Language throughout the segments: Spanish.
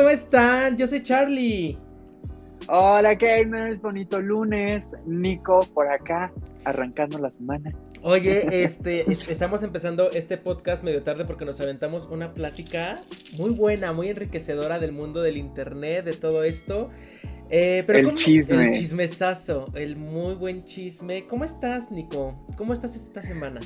¿cómo están? Yo soy Charlie. Hola gamers, bonito lunes. Nico por acá, arrancando la semana. Oye, este, estamos empezando este podcast medio tarde porque nos aventamos una plática muy buena, muy enriquecedora del mundo del internet, de todo esto. Eh, pero el chisme. El chismesazo, el muy buen chisme. ¿Cómo estás, Nico? ¿Cómo estás esta semana?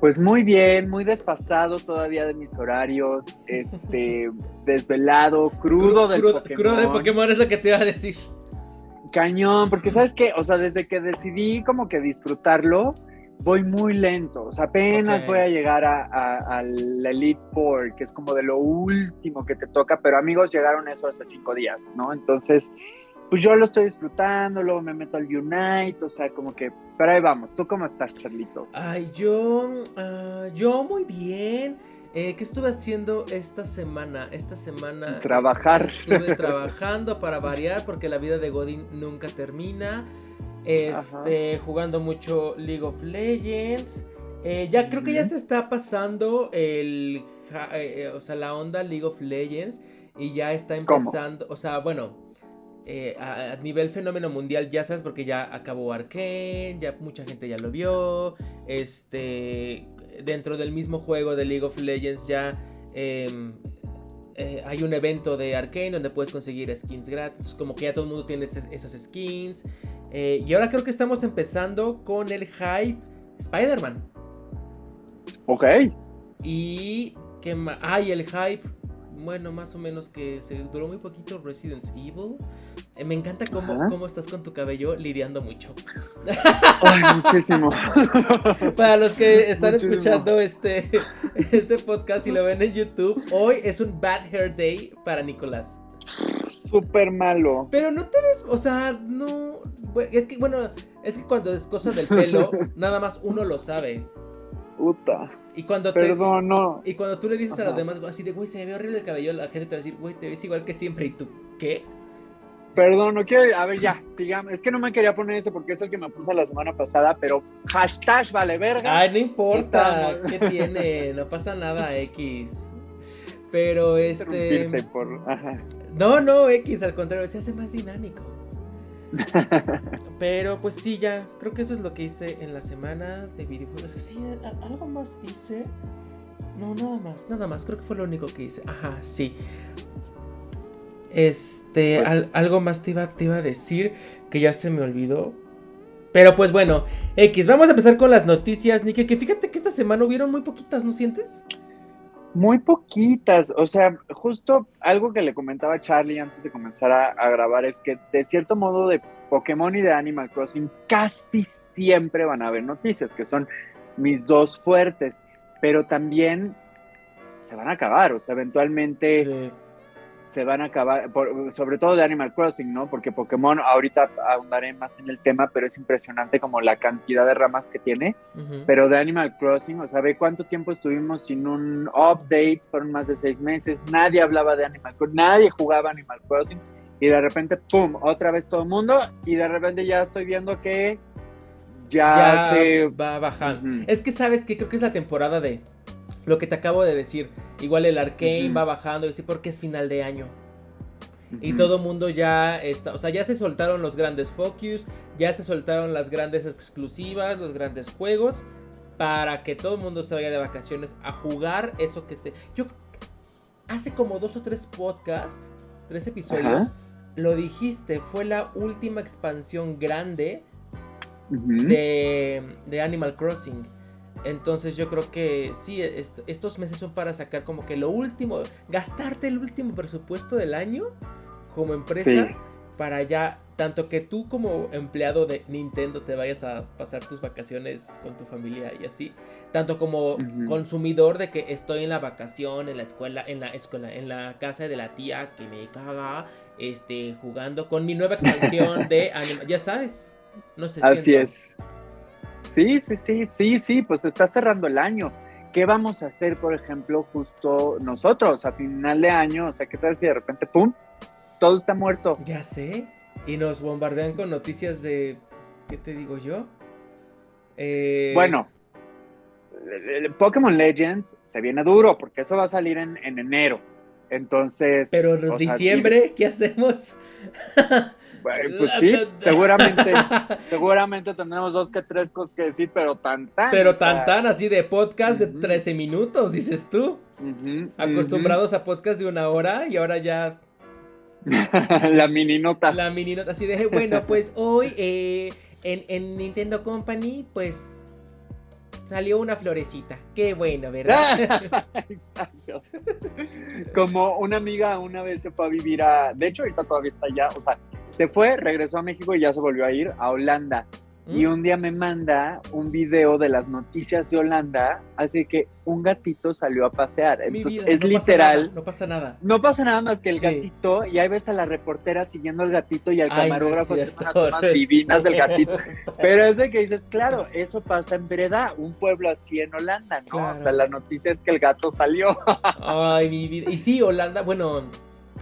Pues muy bien, muy desfasado todavía de mis horarios, este, desvelado, crudo del Pokémon. Crudo de Pokémon es lo que te iba a decir. Cañón, porque sabes qué, o sea, desde que decidí como que disfrutarlo, voy muy lento, o sea, apenas voy a llegar al Elite Four, que es como de lo último que te toca, pero amigos llegaron eso hace cinco días, ¿no? Entonces, pues yo lo estoy disfrutando, luego me meto al Unite, o sea, como que, pero ahí vamos, ¿tú cómo estás, Charlito? Ay, yo, uh, yo muy bien. Eh, ¿Qué estuve haciendo esta semana? Esta semana... Trabajar. Estuve trabajando para variar porque la vida de Godin nunca termina. Este, jugando mucho League of Legends. Eh, ya creo que ya se está pasando el, eh, o sea, la onda League of Legends y ya está empezando, o sea, bueno, eh, a, nivel fenómeno mundial, ya sabes, porque ya acabó Arkane, ya mucha gente ya lo vio. Este, dentro del mismo juego de League of Legends ya em, eh, hay un evento de Arkane donde puedes conseguir skins gratis. Como que ya todo el mundo tiene esas skins. Eh, y ahora creo que estamos empezando con el hype Spider-Man. Ok. Y que hay el hype bueno, más o menos que se duró muy poquito Resident Evil. Eh, me encanta cómo, cómo, estás con tu cabello lidiando mucho. Ay, muchísimo. Para los que están escuchando este, este podcast y lo ven en YouTube, hoy es un Bad Hair Day para Nicolás. Súper malo. Pero no te ves, o sea, no. Es que, bueno, es que cuando es cosa del pelo, nada más uno lo sabe. Puta. Y cuando Perdón, no. Y cuando tú le dices a los demás, así de, güey, se me ve horrible el cabello, la gente te va a decir, güey, te ves igual que siempre. ¿Y tú qué? Perdón, no quiero. A ver, ya, sigamos. Es que no me quería poner este porque es el que me puse la semana pasada, pero hashtag vale verga. Ay, no importa. ¿Qué tiene? No pasa nada, X. Pero este. No, no, X, al contrario, se hace más dinámico. Pero pues sí, ya, creo que eso es lo que hice en la semana de videojuegos. Sí, algo más hice. No, nada más, nada más, creo que fue lo único que hice. Ajá, sí. Este, pues algo más te iba, te iba a decir que ya se me olvidó. Pero pues bueno, X, vamos a empezar con las noticias, Nike, que fíjate que esta semana hubieron muy poquitas, ¿no sientes? Muy poquitas, o sea, justo algo que le comentaba Charlie antes de comenzar a, grabar es que de cierto modo de Pokémon y de Animal Crossing casi siempre van a haber noticias, que son mis dos fuertes, pero también se van a acabar, o sea, eventualmente se van a acabar, sobre todo de Animal Crossing, ¿no? Porque Pokémon, ahorita ahondaré más en el tema, pero es impresionante como la cantidad de ramas que tiene. Pero de Animal Crossing, o sea, ve cuánto tiempo estuvimos sin un update, fueron más de seis meses, nadie hablaba de Animal Crossing, nadie jugaba Animal Crossing, y de repente, ¡pum!, otra vez todo el mundo, y de repente ya estoy viendo que ya, se va bajando. Es que sabes que creo que es la temporada de lo que te acabo de decir. Igual el Arcane va bajando, y así porque es final de año. Y todo mundo ya está, o sea, ya se soltaron los grandes focus, ya se soltaron las grandes exclusivas, los grandes juegos, para que todo el mundo se vaya de vacaciones a jugar eso que se... Yo hace como dos o tres podcasts, tres episodios, lo dijiste, fue la última expansión grande de, de Animal Crossing. Entonces yo creo que sí, estos meses son para sacar como que lo último, gastarte el último presupuesto del año como empresa para ya, tanto que tú como empleado de Nintendo te vayas a pasar tus vacaciones con tu familia y así, tanto como consumidor de que estoy en la vacación, en la escuela, en la escuela, en la casa de la tía que me caga, este, jugando con mi nueva expansión de anima, ya sabes, no sé. Así es. Sí, sí, sí, sí, sí, pues está cerrando el año. ¿Qué vamos a hacer, por ejemplo, justo nosotros a final de año? O sea, ¿qué tal si de repente, ¡pum!, todo está muerto. Ya sé. Y nos bombardean con noticias de, ¿qué te digo yo? Eh... Bueno, Pokémon Legends se viene duro porque eso va a salir en, enero. Entonces. Pero en diciembre, ¿qué hacemos? pues sí, seguramente, seguramente tendremos dos que tres cosas que decir, pero tan tan. Pero tan tan así de podcast de 13 minutos, dices tú. Acostumbrados a podcast de una hora y ahora ya. la mini nota. La mini nota, así de, bueno, pues hoy eh, en, en Nintendo Company, pues salió una florecita. Qué bueno, ¿verdad? Exacto. Como una amiga una vez se fue a vivir a, de hecho ahorita todavía está allá, o sea, se fue, regresó a México y ya se volvió a ir a Holanda. Y mm. un día me manda un video de las noticias de Holanda, así que un gatito salió a pasear. Entonces, es literal. no pasa nada. No pasa nada más que el gatito, y ahí ves a la reportera siguiendo al gatito y al camarógrafo haciendo unas tomas divinas del gatito. Pero es de que dices, claro, eso pasa en Breda, un pueblo así en Holanda, ¿no? O sea, la noticia es que el gato salió. Ay, mi vida. Y sí, Holanda, bueno,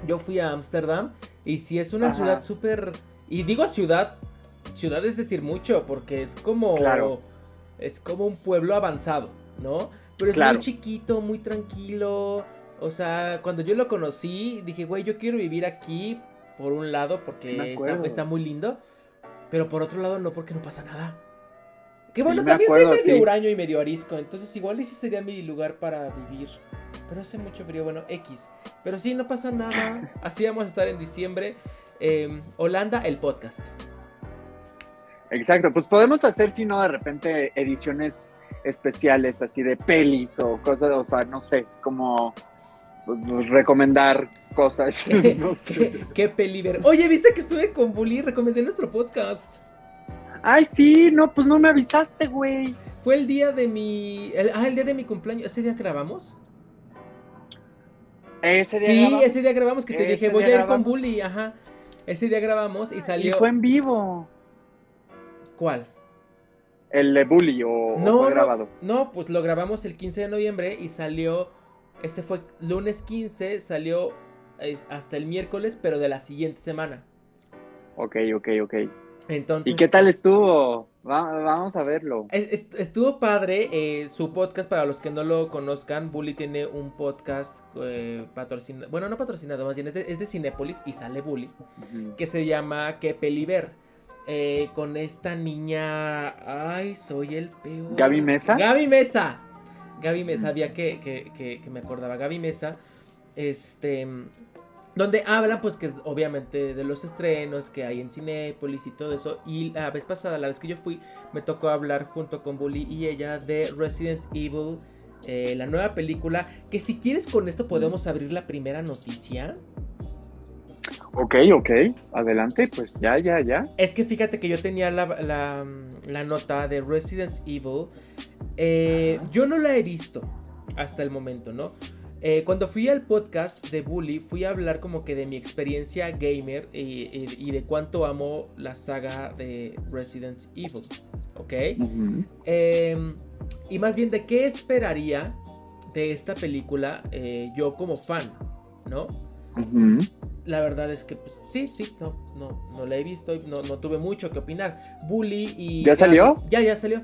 yo fui a Ámsterdam y sí es una ciudad súper... Y digo ciudad ciudad es decir mucho, porque es como. Es como un pueblo avanzado, ¿no? Pero es muy chiquito, muy tranquilo. O sea, cuando yo lo conocí, dije, güey, yo quiero vivir aquí, por un lado, porque está, muy lindo. Pero por otro lado, no, porque no pasa nada. Que bueno, también soy medio huraño y medio arisco. Entonces, igual ese sería mi lugar para vivir. Pero hace mucho frío, bueno, X. Pero sí, no pasa nada. Así vamos a estar en diciembre. Em, Holanda, el podcast. Exacto, pues podemos hacer, si no, de repente ediciones especiales así de pelis o cosas, o sea, no sé, como pues, recomendar cosas. no sé. ¿Qué, peli ver? Oye, ¿viste que estuve con Bully? Recomendé nuestro podcast. Ay, sí, no, pues no me avisaste, güey. Fue el día de mi. ah, el día de mi cumpleaños. ¿Ese día grabamos? Ese día Sí, ese día grabamos que te dije, voy a ir con Bully, ajá. Ese día grabamos y salió. Y fue en vivo. ¿Cuál? El de Bully o, no, grabado. No, pues lo grabamos el 15 de noviembre y salió. Este fue lunes 15, salió hasta el miércoles, pero de la siguiente semana. Ok, ok, ok. Entonces, ¿Y qué tal estuvo? vamos a verlo. estuvo padre. Eh, su podcast, para los que no lo conozcan, Bully tiene un podcast eh, patrocinado. Bueno, no patrocinado, más bien es de, es Cinépolis y sale Bully. Que se llama Que Peliver. Eh, con esta niña. Ay, soy el peor. Gaby Mesa. Gaby Mesa. Gaby Mesa, había que, que, me acordaba. Gaby Mesa. Este. Donde hablan, pues, que obviamente de los estrenos que hay en Cinépolis y todo eso. Y la vez pasada, la vez que yo fui, me tocó hablar junto con Bully y ella de Resident Evil, eh, la nueva película. Que si quieres, con esto podemos abrir la primera noticia. Ok, ok, adelante, pues ya, ya, ya. Es que fíjate que yo tenía la, la, nota de Resident Evil. Eh, yo no la he visto hasta el momento, ¿no? Eh, cuando fui al podcast de Bully, fui a hablar como que de mi experiencia gamer y, de cuánto amo la saga de Resident Evil, ¿ok? Em, y más bien de qué esperaría de esta película eh, yo como fan, ¿no? La verdad es que pues, sí, sí, no, no, no la he visto, no, no tuve mucho que opinar. Bully y... ¿Ya salió? ya, ya salió.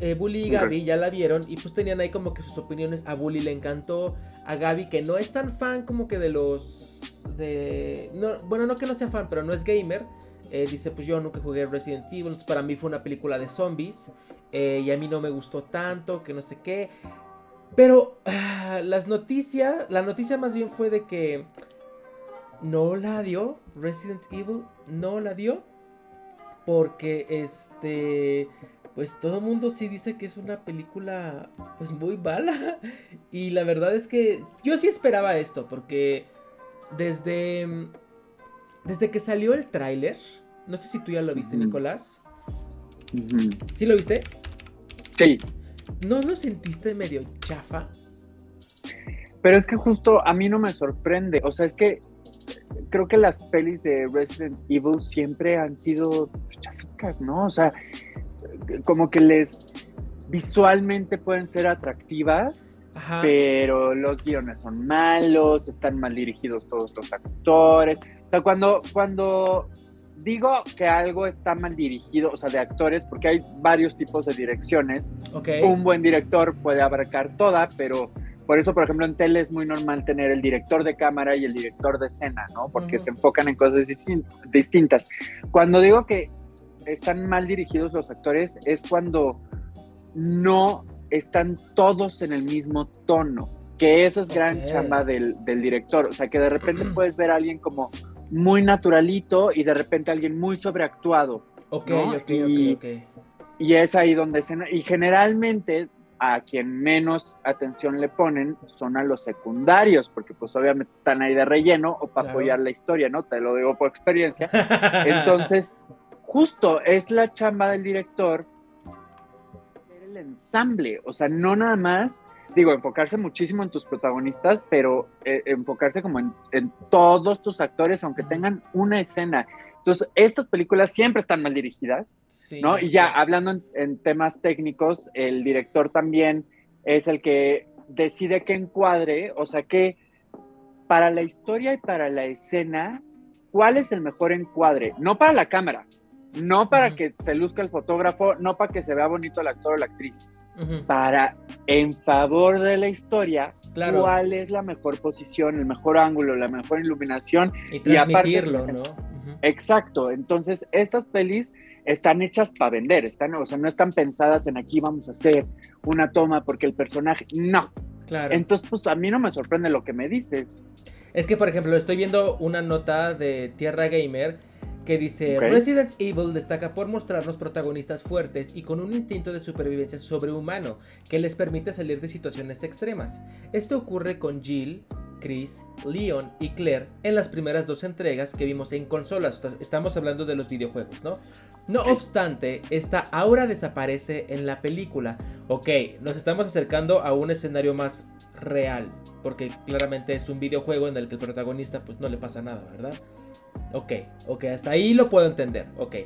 Eh, Bully y Gaby ya la vieron y pues tenían ahí como que sus opiniones. A Bully le encantó, a Gaby que no es tan fan como que de los... de no, Bueno, no que no sea fan, pero no es gamer. Eh, dice, pues yo nunca jugué Resident Evil, para mí fue una película de zombies eh, y a mí no me gustó tanto, que no sé qué. Pero ah, las noticias, la noticia más bien fue de que no la dio. Resident Evil no la dio. Porque este. Pues todo el mundo sí dice que es una película. Pues muy mala. Y la verdad es que. Yo sí esperaba esto. Porque. Desde. Desde que salió el tráiler. No sé si tú ya lo viste, Nicolás. ¿Sí lo viste? Sí. ¿No lo sentiste medio chafa? Pero es que justo a mí no me sorprende. O sea, es que creo que las pelis de Resident Evil siempre han sido chaficas, ¿no? O sea, como que les visualmente pueden ser atractivas, pero los guiones son malos, están mal dirigidos todos los actores. O sea, cuando, cuando digo que algo está mal dirigido, o sea, de actores, porque hay varios tipos de direcciones. Un buen director puede abarcar toda, pero por eso, por ejemplo, en tele es muy normal tener el director de cámara y el director de escena, ¿no? Porque se enfocan en cosas distintas. Cuando digo que están mal dirigidos los actores es cuando no están todos en el mismo tono, que esa es gran chamba del, director, o sea, que de repente puedes ver a alguien como muy naturalito y de repente alguien muy sobreactuado. Ok, ok, y, ok, Y es ahí donde se... Y generalmente a quien menos atención le ponen son a los secundarios, porque pues obviamente están ahí de relleno o para apoyar la historia, ¿no? Te lo digo por experiencia. Entonces, justo es la chamba del director hacer el ensamble, o sea, no nada más, digo, enfocarse muchísimo en tus protagonistas, pero eh, enfocarse como en, todos tus actores, aunque tengan una escena. Entonces, estas películas siempre están mal dirigidas, ¿no? Y ya hablando en, temas técnicos, el director también es el que decide qué encuadre, o sea, que para la historia y para la escena, ¿cuál es el mejor encuadre? No para la cámara, no para que se luzca el fotógrafo, no para que se vea bonito el actor o la actriz. Para, en favor de la historia, cuál es la mejor posición, el mejor ángulo, la mejor iluminación. Y transmitirlo, ¿no? Exacto. Entonces, estas pelis están hechas para vender, están, o sea, no están pensadas en aquí vamos a hacer una toma porque el personaje. No. Claro. Entonces, pues a mí no me sorprende lo que me dices. Es que, por ejemplo, estoy viendo una nota de Tierra Gamer que dice Resident Evil destaca por mostrarnos protagonistas fuertes y con un instinto de supervivencia sobrehumano que les permite salir de situaciones extremas. Esto ocurre con Jill, Chris, Leon y Claire en las primeras dos entregas que vimos en consolas. Estamos hablando de los videojuegos, ¿no? No obstante, esta aura desaparece en la película. Ok, nos estamos acercando a un escenario más real, porque claramente es un videojuego en el que el protagonista pues no le pasa nada, ¿verdad? Ok, ok, hasta ahí lo puedo entender. Ok.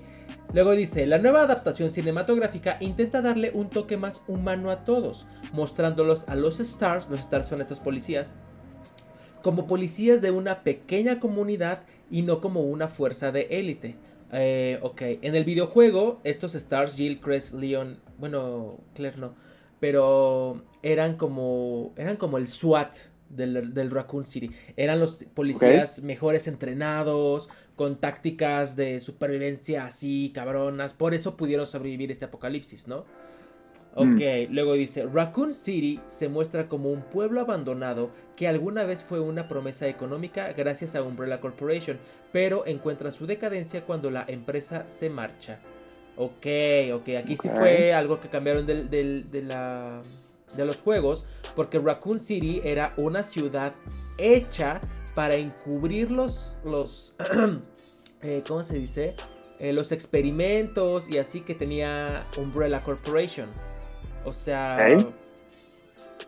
Luego dice, la nueva adaptación cinematográfica intenta darle un toque más humano a todos, mostrándolos a los Stars, los Stars son estos policías, como policías de una pequeña comunidad y no como una fuerza de élite. Eh, ok, en el videojuego, estos Stars, Jill, Chris, Leon, bueno, Claire no, pero eran como, eran como el SWAT del, Raccoon City. Eran los policías mejores entrenados, con tácticas de supervivencia así, cabronas. Por eso pudieron sobrevivir este apocalipsis, ¿no? Mm. Ok, luego dice, Raccoon City se muestra como un pueblo abandonado que alguna vez fue una promesa económica gracias a Umbrella Corporation, pero encuentra su decadencia cuando la empresa se marcha. Ok, ok, aquí sí fue algo que cambiaron de la de los juegos, porque Raccoon City era una ciudad hecha para encubrir los, los eh, ¿cómo se dice? Eh, los experimentos y así que tenía Umbrella Corporation. O sea,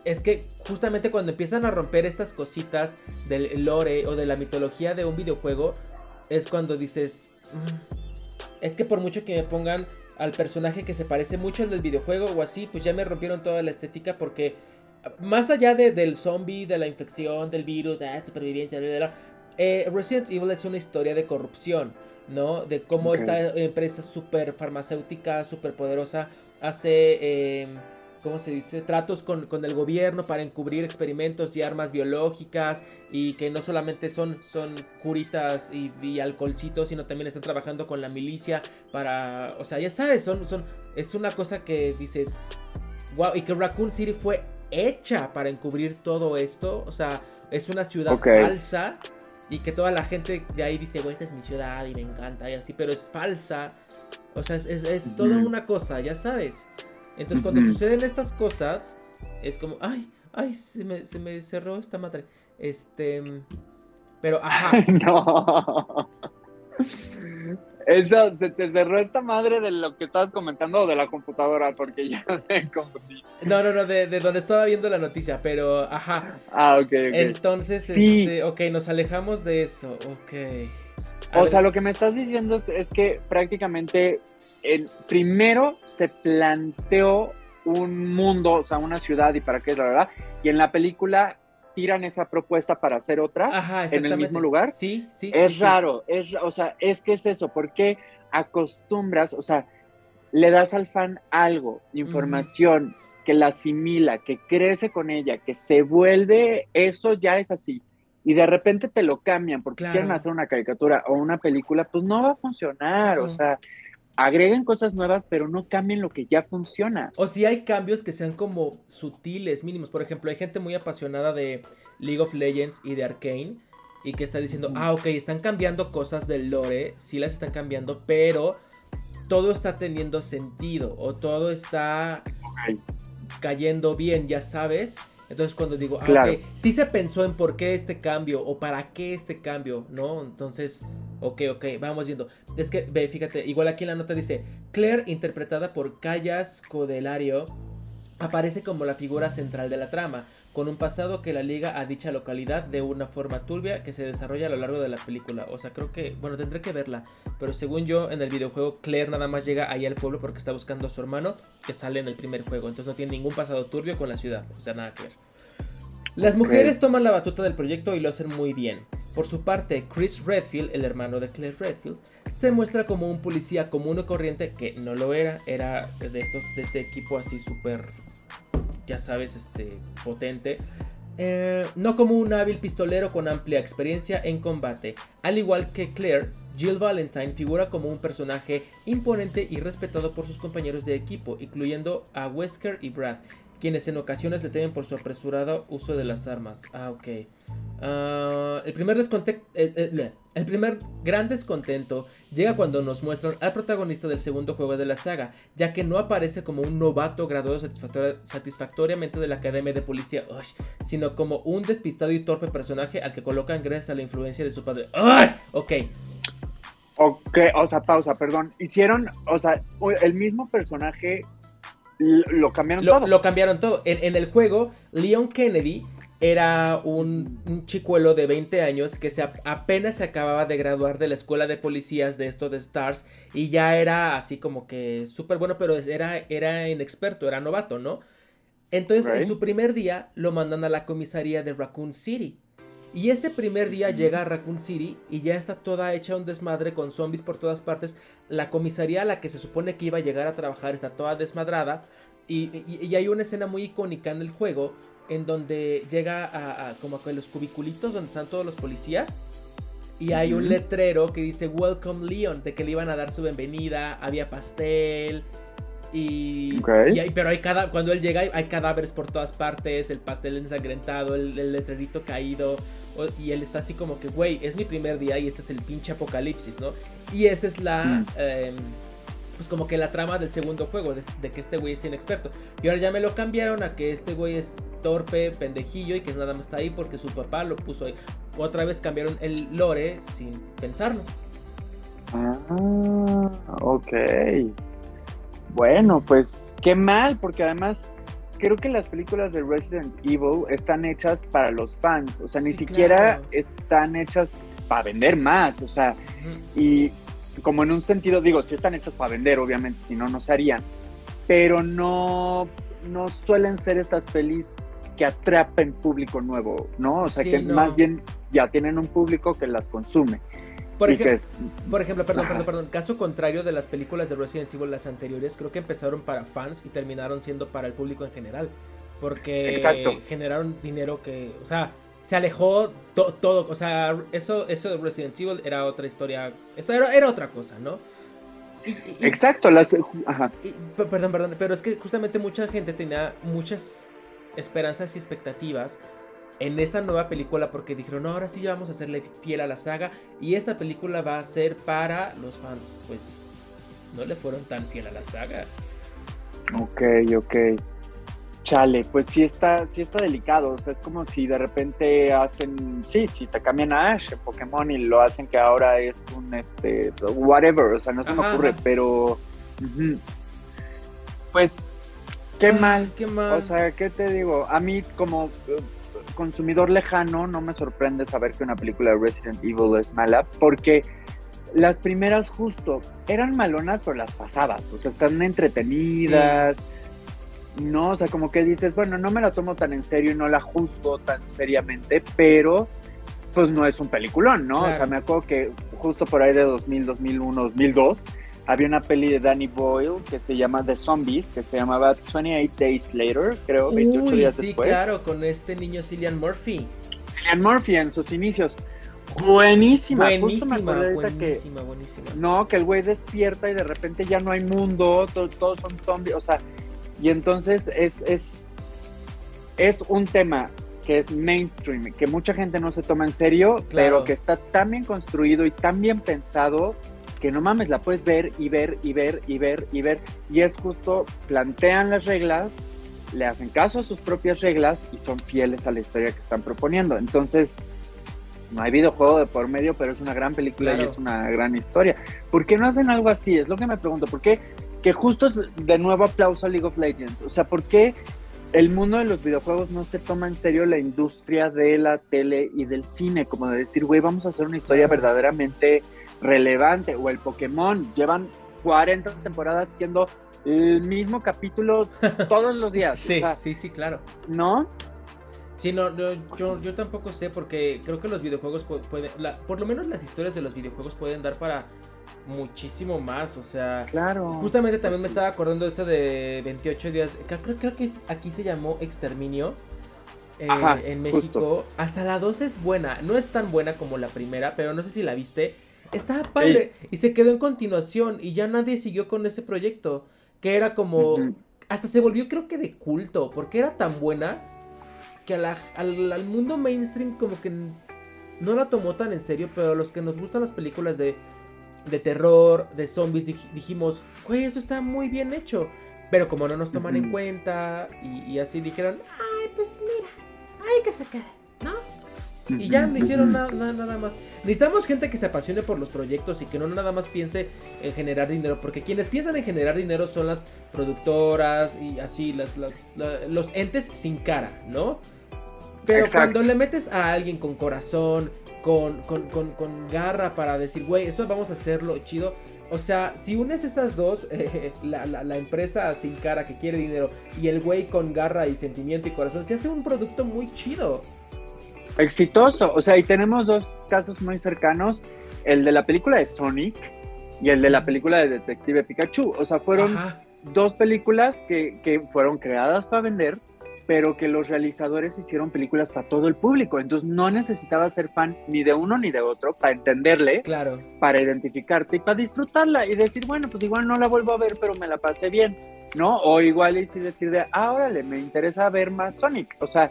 es que justamente cuando empiezan a romper estas cositas del lore o de la mitología de un videojuego, es cuando dices, mm, es que por mucho que me pongan al personaje que se parece mucho al del videojuego o así, pues ya me rompieron toda la estética porque más allá de, del zombie, de la infección, del virus, ah, supervivencia, eh, Resident Evil es una historia de corrupción, ¿no? De cómo esta empresa super farmacéutica, super poderosa, hace... Em, ¿cómo se dice? Tratos con, el gobierno para encubrir experimentos y armas biológicas y que no solamente son, son curitas y, alcoholcitos, sino también están trabajando con la milicia para, o sea, ya sabes, son, son, es una cosa que dices, wow, y que Raccoon City fue hecha para encubrir todo esto, o sea, es una ciudad falsa y que toda la gente de ahí dice, güey, esta es mi ciudad y me encanta y así, pero es falsa, o sea, es, es, toda una cosa, ya sabes. Entonces cuando suceden estas cosas, es como, ay, ay, se me, se me cerró esta madre. Este, pero, ajá. no. Eso, se te cerró esta madre de lo que estabas comentando o de la computadora, porque ya me confundí. No, no, no, de, de, donde estaba viendo la noticia, pero ajá. Ah, ok, ok. Entonces, este, ok, nos alejamos de eso, ok. O sea, lo que me estás diciendo es que prácticamente el, primero se planteó un mundo, o sea, una ciudad y para qué es la verdad, y en la película tiran esa propuesta para hacer otra en el mismo lugar. Sí, sí. Es raro, es, o sea, es que es eso, porque acostumbras, o sea, le das al fan algo, información, que la asimila, que crece con ella, que se vuelve, eso ya es así. Y de repente te lo cambian porque quieren hacer una caricatura o una película, pues no va a funcionar. O sea, agreguen cosas nuevas, pero no cambien lo que ya funciona. O si hay cambios que sean como sutiles, mínimos. Por ejemplo, hay gente muy apasionada de League of Legends y de Arkane y que está diciendo, ah, ok, están cambiando cosas del lore, sí las están cambiando, pero todo está teniendo sentido o todo está cayendo bien, ya sabes. Entonces cuando digo, ah, ok, sí se pensó en por qué este cambio o para qué este cambio, ¿no? Entonces, ok, ok, vamos viendo. Es que, ve, fíjate, igual aquí en la nota dice, Claire, interpretada por Callas Codelario, aparece como la figura central de la trama con un pasado que la liga a dicha localidad de una forma turbia que se desarrolla a lo largo de la película. O sea, creo que, bueno, tendré que verla, pero según yo en el videojuego Claire nada más llega ahí al pueblo porque está buscando a su hermano que sale en el primer juego, entonces no tiene ningún pasado turbio con la ciudad, o sea, nada que ver. Las mujeres toman la batuta del proyecto y lo hacen muy bien. Por su parte, Chris Redfield, el hermano de Claire Redfield, se muestra como un policía común y corriente que no lo era, era de estos de este equipo así súper ya sabes, este, potente. Eh, no como un hábil pistolero con amplia experiencia en combate. Al igual que Claire, Jill Valentine figura como un personaje imponente y respetado por sus compañeros de equipo, incluyendo a Wesker y Brad, quienes en ocasiones le temen por su apresurado uso de las armas. Ah, ok. Ah, el, primer el primer gran descontento llega cuando nos muestran al protagonista del segundo juego de la saga, ya que no aparece como un novato graduado satisfactoriamente de la Academia de Policía, sino como un despistado y torpe personaje al que colocan gracias a la influencia de su padre. ¡Ay! Ok. Ok, o sea, pausa, perdón. Hicieron, o sea, el mismo personaje lo cambiaron todo. Lo cambiaron todo. En, en, el juego, Leon Kennedy era un, chicuelo de 20 años que se, apenas se acababa de graduar de la escuela de policías de esto de Stars y ya era así como que súper bueno, pero era, era inexperto, era novato, ¿no? Entonces en su primer día lo mandan a la comisaría de Raccoon City. Y ese primer día llega a Raccoon City y ya está toda hecha un desmadre con zombies por todas partes. La comisaría a la que se supone que iba a llegar a trabajar está toda desmadrada. Y, y hay una escena muy icónica en el juego en donde llega a, como a los cubiculitos donde están todos los policías. Y hay un letrero que dice Welcome Leon, de que le iban a dar su bienvenida, había pastel. Y, pero hay cada, cuando él llega hay, cadáveres por todas partes, el pastel ensangrentado, el, letrerito caído. y él está así como que, güey, es mi primer día y este es el pinche apocalipsis, ¿no? Y esa es la... Mm. Em, pues como que la trama del segundo juego, de, que este güey es inexperto. Y ahora ya me lo cambiaron a que este güey es torpe, pendejillo y que nada más está ahí porque su papá lo puso ahí. Otra vez cambiaron el lore sin pensarlo. Ah, ok. Bueno, pues qué mal, porque además creo que las películas de Resident Evil están hechas para los fans, o sea, ni siquiera están hechas para vender más, o sea, y como en un sentido, digo, si están hechas para vender, obviamente, si no, no se harían, pero no, no suelen ser estas pelis que atrapen público nuevo, ¿no? O sea, que más bien ya tienen un público que las consume. Por, por ejemplo, perdón, perdón, perdón, caso contrario de las películas de Resident Evil, las anteriores, creo que empezaron para fans y terminaron siendo para el público en general. Porque generaron dinero que, o sea, se alejó todo, o sea, eso, eso de Resident Evil era otra historia, esto era, era otra cosa, ¿no? Exacto, las... Ajá. perdón, perdón, pero es que justamente mucha gente tenía muchas esperanzas y expectativas en esta nueva película porque dijeron, no, ahora sí vamos a hacerle fiel a la saga y esta película va a ser para los fans. Pues no le fueron tan fiel a la saga. Ok, ok. Chale, pues sí está, sí está delicado. O sea, es como si de repente hacen, sí, si te cambian a Ash en Pokémon y lo hacen que ahora es un este whatever. O sea, no se me ocurre, pero pues qué mal. Qué mal. O sea, ¿qué te digo? A mí como eh, consumidor lejano no me sorprende saber que una película de Resident Evil es mala, porque las primeras justo eran malonas, pero las pasadas. O sea, están entretenidas. No, o sea, como que dices, bueno, no me la tomo tan en serio y no la juzgo tan seriamente, pero pues no es un peliculón, ¿no? O sea, me acuerdo que justo por ahí de 2000, 2001, 2002, había una peli de Danny Boyle que se llama The Zombies, que se llamaba 28 Days Later, creo, 28 Uy, días sí, después. claro, con este niño Cillian Murphy. Cillian Murphy en sus inicios. Buenísima, justo me Buenísima, que buenísima, buenísima. no, que el güey despierta y de repente ya no hay mundo, to- todos son zombies, o sea, y entonces es, es, es un tema que es mainstream, que mucha gente no se toma en serio, pero que está tan bien construido y tan bien pensado que no mames, la puedes ver y ver y ver y ver y ver, y es justo, plantean las reglas, le hacen caso a sus propias reglas y son fieles a la historia que están proponiendo. Entonces, no hay videojuego de por medio, pero es una gran película Claro. y es una gran historia. ¿Por qué no hacen algo así? Es lo que me pregunto. ¿Por qué? Que justo de nuevo aplauso a League of Legends. O sea, ¿por qué el mundo de los videojuegos no se toma en serio la industria de la tele y del cine? Como de decir, güey, vamos a hacer una historia verdaderamente relevante. O el Pokémon, llevan 40 temporadas siendo el mismo capítulo todos los días. Sí, O sea, sí, sí, claro. ¿No? Sí, no, no, yo, yo tampoco sé porque creo que los videojuegos pu- pueden, la- por lo menos las historias de los videojuegos pueden dar para muchísimo más, o sea, Claro. justamente también me Sí. estaba acordando de este de 28 días, creo, creo que es- aquí se llamó Exterminio eh, Ajá, en México, hasta la 2 es buena, no es tan buena como la primera, pero no sé si la viste, estaba padre y se quedó en continuación y ya nadie siguió con ese proyecto, que era como, hasta se volvió creo que de culto, porque era tan buena que a la- al, al mundo mainstream como que no la tomó tan en serio, pero los que nos gustan las películas de, de terror, de zombies, dij- dijimos, güey, esto está muy bien hecho. Pero como no nos toman en cuenta y, y así dijeron, ay, pues mira, hay que sacar, ¿no? Y ya no hicieron Ujú. nada, más. Necesitamos gente que se apasione por los proyectos y que no nada más piense en generar dinero. Porque quienes piensan en generar dinero son las productoras y así, las, las, la- los entes sin cara, ¿no? Pero Exacto. cuando le metes a alguien con corazón, con, con, con, con garra para decir, güey, esto vamos a hacerlo chido. O sea, si unes esas dos, eh, la, la- la empresa sin cara que quiere dinero y el güey con garra y sentimiento y corazón, se hace un producto muy chido. Exitoso. O sea, y tenemos dos casos muy cercanos: el de la película de Sonic y el de la película de Detective Pikachu. O sea, fueron Ajá. dos películas que, que fueron creadas para vender, pero que los realizadores hicieron películas para todo el público. Entonces no necesitabas ser fan ni de uno ni de otro para entenderle, Claro. para identificarte y para disfrutarla y decir, bueno, pues igual no la vuelvo a ver, pero me la pasé bien, ¿no? O igual y sí decir de, ah, órale, me interesa ver más Sonic. O sea,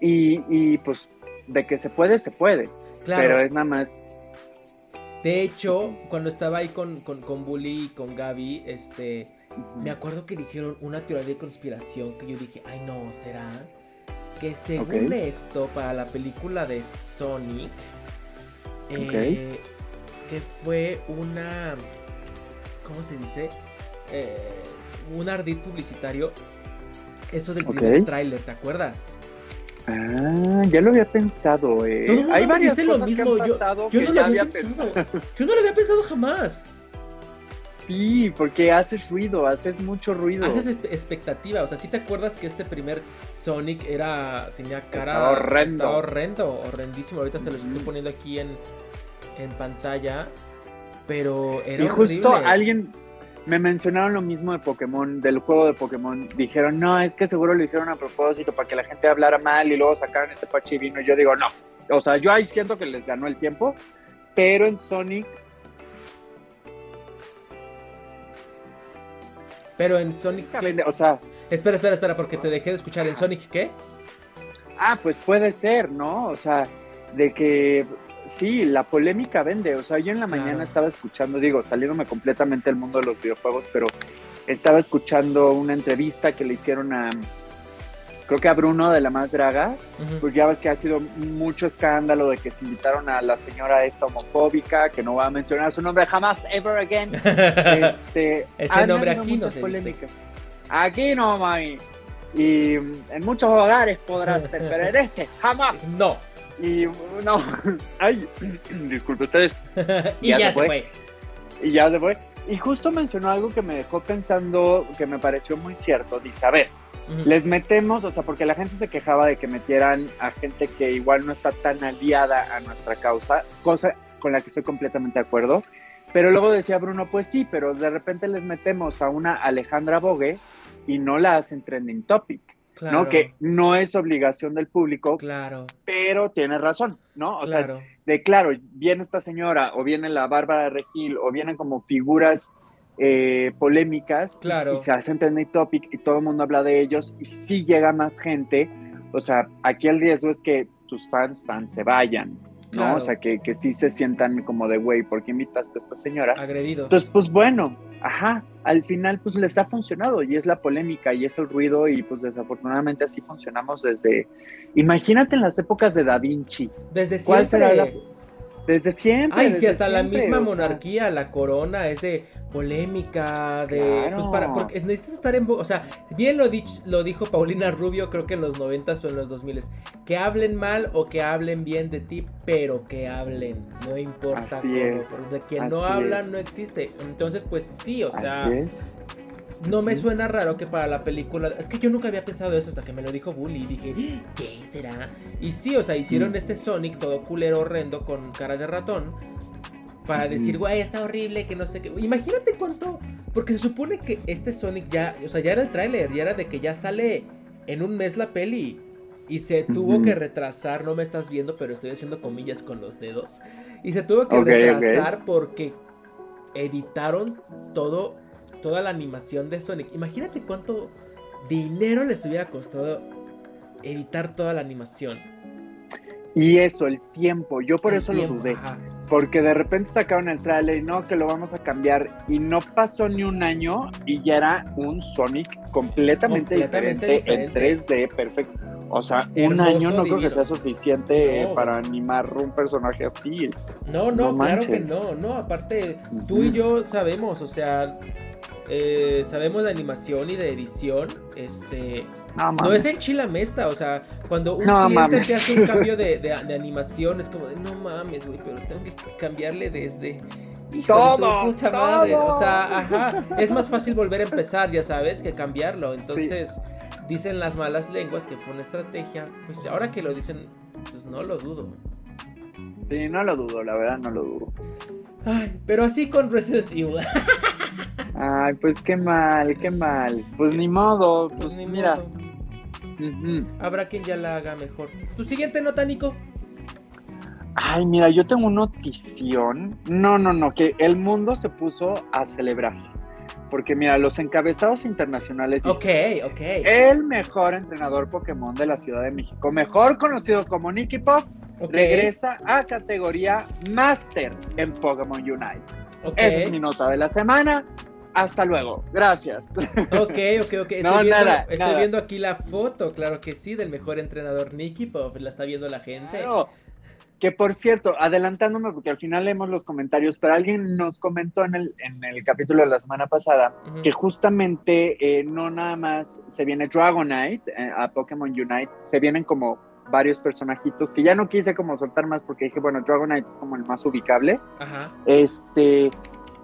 y, y pues de que se puede, se puede. Claro. Pero es nada más. De hecho, cuando estaba ahí con, con, con Bully y con Gaby, este, me acuerdo que dijeron una teoría de conspiración que yo dije, ay no, ¿será? Que según esto, para la película de Sonic, eh, que fue una, ¿cómo se dice? Eh, un ardid publicitario. Eso del Ok. primer tráiler, ¿te acuerdas? Ah, ya lo había pensado, eh. Todo el mundo Hay varias dice lo cosas mismo, que han yo- que no lo había había pensado. pensado. Yo no lo había pensado jamás. Sí, porque haces ruido, haces mucho ruido. Haces expectativa, o sea, si te acuerdas que este primer Sonic era tenía cara Estaba horrendo. estaba horrendo, horrendísimo. Ahorita se los estoy poniendo aquí en, en pantalla, pero era y justo horrible. alguien me mencionaron lo mismo de Pokémon, del juego de Pokémon. Dijeron, no, es que seguro lo hicieron a propósito para que la gente hablara mal y luego sacaron este parche y vino. Y yo digo, no. O sea, yo ahí siento que les ganó el tiempo, pero en Sonic, Pero en Sonic ¿qué? o sea, Espera, espera, espera, porque te dejé de escuchar en Sonic ¿qué? ah, pues puede ser, ¿no? O sea, de que sí, la polémica vende. O sea, yo en la Claro. mañana estaba escuchando, digo, saliéndome completamente del mundo de los videojuegos, pero estaba escuchando una entrevista que le hicieron a, creo que a Bruno de La Más Draga, Ujú. pues ya ves que ha sido mucho escándalo de que se invitaron a la señora esta homofóbica, que no va a mencionar su nombre jamás, ever again. Este, Ese nombre aquí no se polémicas. Aquí no, mami. Y en muchos hogares podrás ser, pero en este jamás. no. Y no, ay, disculpe ustedes. y Ya ya, se fue. Y ya se fue. Y justo mencionó algo que me dejó pensando, que me pareció muy cierto. Dice, a ver, Les metemos, o sea, porque la gente se quejaba de que metieran a gente que igual no está tan aliada a nuestra causa, cosa con la que estoy completamente de acuerdo. Pero luego decía Bruno, pues sí, pero de repente les metemos a una Alejandra Bogue y no la hacen trending topic. ¿no? Que no es obligación del público, claro. pero tiene razón, ¿no? O sea, de claro, viene esta señora, o viene la Bárbara Regil, o vienen como figuras eh, polémicas, claro. y, se hacen trending topic y todo el mundo habla de ellos, y sí llega más gente. O sea, aquí el riesgo es que tus fans, fans se vayan, ¿no? O sea, que, que sí se sientan como de, güey, ¿por qué invitaste a esta señora? Agredidos. Entonces, pues bueno, ajá, al final pues les ha funcionado y es la polémica y es el ruido y pues desafortunadamente así funcionamos desde, imagínate en las épocas de Da Vinci. Desde siempre. Desde siempre. Ay, si hasta la misma monarquía, la corona, es de polémica, de. Pues para. Porque necesitas estar en. O sea, bien lo, lo dijo Paulina Rubio, creo que en los 90 o en los 2000 Que hablen mal o que hablen bien de ti, pero que hablen. No importa cómo. De quien no habla no existe. Entonces, pues sí, o sea no me suena raro que para la película. Es que yo nunca había pensado eso hasta que me lo dijo Bully. Y dije, ¿qué será? Y sí, o sea, hicieron este Sonic todo culero horrendo con cara de ratón. Para decir, güey, está horrible, que no sé qué. Imagínate cuánto. Porque se supone que este Sonic ya. O sea, ya era el tráiler, ya era de que ya sale en un mes la peli. Y se tuvo que retrasar, no me estás viendo, pero estoy haciendo comillas con los dedos. Y se tuvo que retrasar porque editaron todo toda la animación de Sonic. Imagínate cuánto dinero les hubiera costado editar toda la animación. Y eso, el tiempo, yo por eso lo dudé. Porque de repente sacaron el trailer y no, que lo vamos a cambiar. Y no pasó ni un año y ya era un Sonic completamente, diferente, en 3D, perfecto. O sea, un año no creo que sea suficiente para animar un personaje así. No, no, claro que no, no, aparte, tú y yo sabemos, o sea, eh, sabemos de animación y de edición, este... No, es en chilamesta, o sea, cuando un cliente te hace un cambio de, animación es como de, no mames, güey, pero tengo que cambiarle desde... Hijo todo, puta madre. O sea, ajá, es más fácil volver a empezar, ya sabes, que cambiarlo. Entonces, dicen las malas lenguas que fue una estrategia. Pues ahora que lo dicen, pues no lo dudo. Sí, no lo dudo, la verdad no lo dudo. Ay, pero así con Resident Evil. Ay, pues qué mal, qué mal. Pues ni modo, pues, pues ni mira. Habrá quien ya la haga mejor. ¿Tu siguiente nota, Nico? Ay, mira, yo tengo una notición. No, no, no, que el mundo se puso a celebrar. Porque mira, los encabezados internacionales. Ok, ok. El mejor entrenador Pokémon de la Ciudad de México, mejor conocido como Nicky Pop, regresa a categoría Master en Pokémon Unite. Esa es mi nota de la semana. Hasta luego, gracias. Ok, ok, ok. Estoy, viendo, estoy viendo aquí la foto, claro que sí, del mejor entrenador Nicky Pop. La está viendo la gente. Que por cierto, adelantándome, porque al final leemos los comentarios, pero alguien nos comentó en el, en el capítulo de la semana pasada que justamente eh, no nada más se viene Dragonite eh, a Pokémon Unite, se vienen como varios personajitos que ya no quise como soltar más porque dije, bueno, Dragonite es como el más ubicable. Ajá. Este,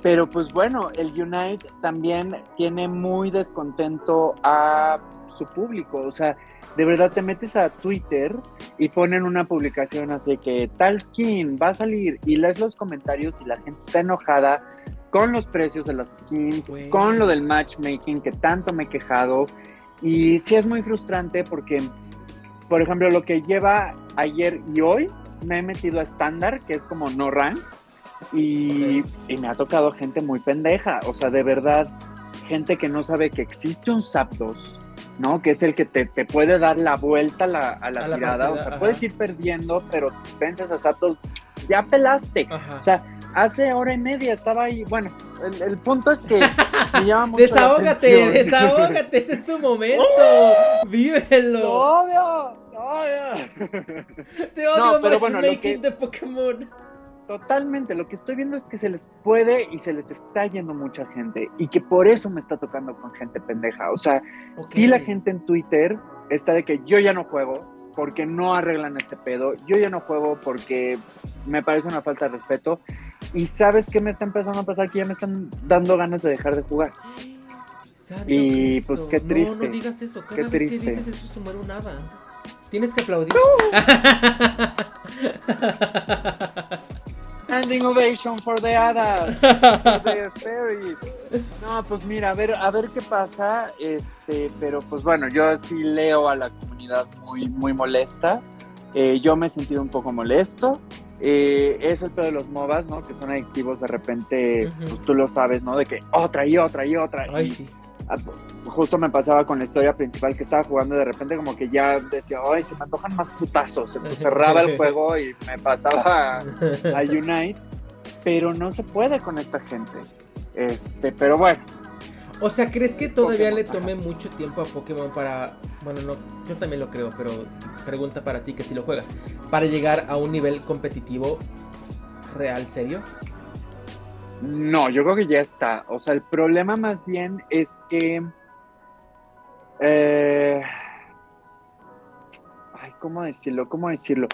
pero pues bueno, el Unite también tiene muy descontento a su público, o sea, de verdad te metes a Twitter y ponen una publicación así que tal skin va a salir y lees los comentarios y la gente está enojada con los precios de las skins, con lo del matchmaking que tanto me he quejado. Y sí es muy frustrante porque, por ejemplo, lo que lleva ayer y hoy me he metido a estándar, que es como no rank, y, y, me ha tocado gente muy pendeja, o sea, de verdad, gente que no sabe que existe un Zapdos, ¿no? Que es el que te, puede dar la vuelta a la, a la tirada. o sea, puedes ir perdiendo, pero si pensas a Zapdos, ya pelaste. O sea, hace hora y media estaba ahí. Bueno, el, punto es que me llama mucho Desahógate, desahógate, este es tu momento. Vívelo. Te odio, te odio. Te odio, no, matchmaking de Pokémon. Totalmente, lo que estoy viendo es que se les puede y se les está yendo mucha gente y que por eso me está tocando con gente pendeja. O sea, si la gente en Twitter está de que yo ya no juego porque no arreglan este pedo, yo ya no juego porque me parece una falta de respeto y sabes qué me está empezando a pasar que ya me están dando ganas de dejar de jugar. y pues qué triste. No, no digas eso, cada vez que dices eso se muere nada. Tienes que aplaudir. Standing ovation for the hadas, for the fairies. No, pues mira, a ver, a ver qué pasa. Este, pero pues bueno, yo sí leo a la comunidad muy, muy molesta. Eh, yo me he sentido un poco molesto. Eh, es el pedo de los MOBAs, ¿no? Que son adictivos de repente, pues tú lo sabes, ¿no? De que otra y otra y otra. Ay, y, sí. Justo me pasaba con la historia principal que estaba jugando de repente como que ya decía, ay, se me antojan más putazos. Entonces cerraba el juego y me pasaba a, a Unite. Pero no se puede con esta gente. Este, pero bueno, O sea, ¿crees que todavía Pokémon, le ajá. tome mucho tiempo a Pokémon para... Bueno, no, yo también lo creo, pero pregunta para ti que si lo juegas. Para llegar a un nivel competitivo real, serio. No, yo creo que ya está. O sea, el problema más bien es que. eh, ay, ¿cómo decirlo? ¿Cómo decirlo?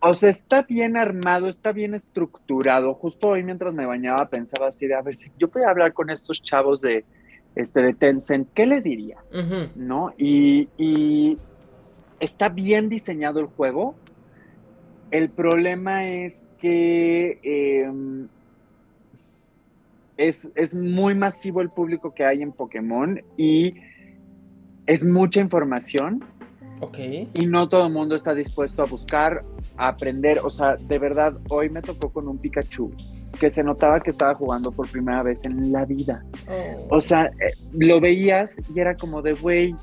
O sea, está bien armado, está bien estructurado. Justo hoy mientras me bañaba pensaba así de, a ver, si yo voy a hablar con estos chavos de, este, de Tencent, ¿qué les diría? ¿no? Y, y está bien diseñado el juego. El problema es que eh, es, es muy masivo el público que hay en Pokémon y es mucha información Ok. y no todo el mundo está dispuesto a buscar, a aprender. O sea, de verdad, hoy me tocó con un Pikachu que se notaba que estaba jugando por primera vez en la vida. Oh. O sea, eh, lo veías y era como de, güey,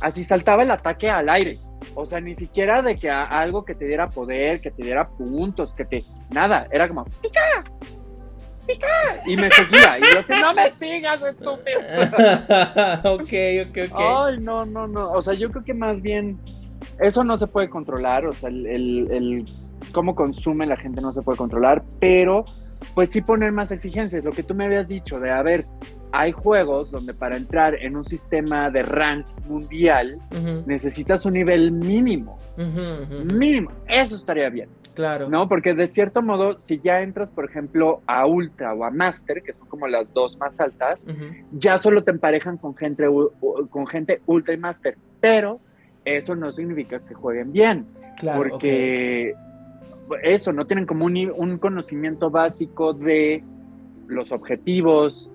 así saltaba el ataque al aire. O sea, ni siquiera de que a- algo que te diera poder, que te diera puntos, que te... Nada, era como, pica, pica. Y me seguía. Y yo así, no me sigas, estúpido. ok, ok, ok. Ay, no, no, no. O sea, yo creo que más bien eso no se puede controlar. O sea, el, el- el cómo consume la gente no se puede controlar, pero pues sí poner más exigencias. Lo que tú me habías dicho de, a ver, hay juegos donde para entrar en un sistema de rank mundial necesitas un nivel mínimo. Mínimo. Eso estaría bien. Claro. ¿No? Porque de cierto modo, si ya entras, por ejemplo, a Ultra o a Master, que son como las dos más altas, ya solo te emparejan con gente, con gente ultra y master, pero eso no significa que jueguen bien, Claro. porque eso, no tienen como un, un conocimiento básico de los objetivos,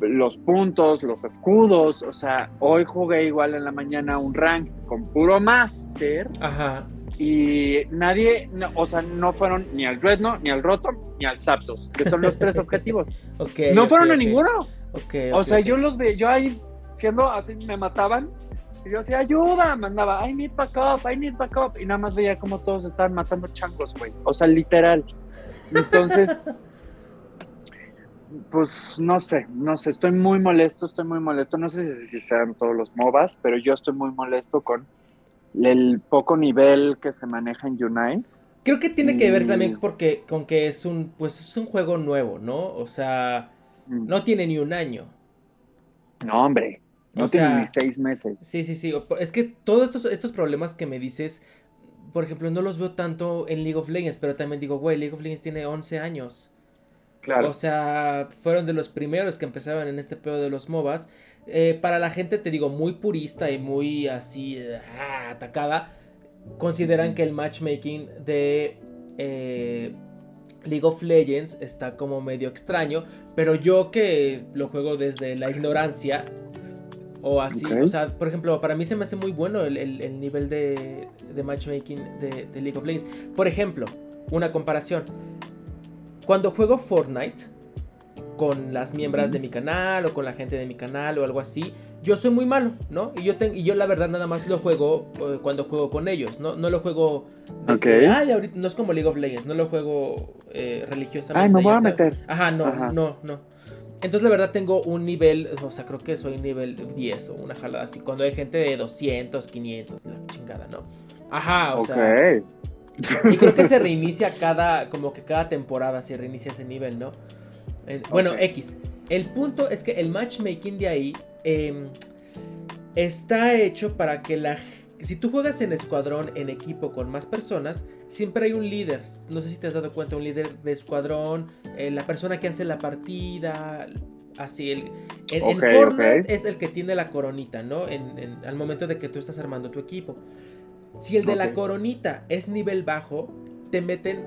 los puntos, los escudos, o sea, hoy jugué igual en la mañana un rank con puro master. Ajá. Y nadie, no, o sea, no fueron ni al Dreadnought, ni al Rotom, ni al Zapdos, que son los tres objetivos. No fueron a ninguno. O sea, yo los veía, yo ahí siendo así, me mataban. Y yo hacía ayuda, mandaba, I need backup, I need backup. Y nada más veía como todos estaban matando changos, güey. O sea, literal. Entonces, pues no sé, no sé, estoy muy molesto, estoy muy molesto. No sé si sean todos los MOBAs, pero yo estoy muy molesto con el poco nivel que se maneja en Unite. Creo que tiene que ver Mm. también porque con que es un pues es un juego nuevo, ¿no? O sea, no tiene ni un año. No, hombre, no O tiene sea, ni seis meses. Sí, sí, sí. Es que todos estos, estos problemas que me dices, por ejemplo, no los veo tanto en League of Legends, pero también digo, güey, League of Legends tiene 11 años. Claro. O sea, fueron de los primeros que empezaban en este pedo de los MOBAs. Eh, para la gente, te digo, muy purista y muy así ah, atacada, consideran que el matchmaking de eh, League of Legends está como medio extraño, pero yo que lo juego desde la ignorancia o así, o sea, por ejemplo, para mí se me hace muy bueno el, el- el nivel de, de matchmaking de, de League of Legends. Por ejemplo, una comparación. Cuando juego Fortnite con las miembros de mi canal o con la gente de mi canal o algo así, yo soy muy malo, ¿no? Y yo, ten- y yo la verdad nada más lo juego eh, cuando juego con ellos, ¿no? No lo juego... de Ok. que, "Ay, ahorita no es como League of Legends, no lo juego eh, religiosamente. Ay, me voy a meter. Ajá, no, Ajá. no, no. Entonces la verdad tengo un nivel, o sea, creo que soy nivel 10 o una jalada así. Cuando hay gente de 200, 500, la chingada, ¿no? Ajá, o ok. sea... Y creo que se reinicia cada, como que cada temporada se reinicia ese nivel, ¿no? Eh, Bueno. X. El punto es que el matchmaking de ahí em, está hecho para que la... Si tú juegas en escuadrón, en equipo con más personas, siempre hay un líder. No sé si te has dado cuenta, un líder de escuadrón, eh, la persona que hace la partida, así. El, en, Fortnite es el que tiene la coronita, ¿no? En- en- al momento de que tú estás armando tu equipo. Si el de la coronita es nivel bajo, te meten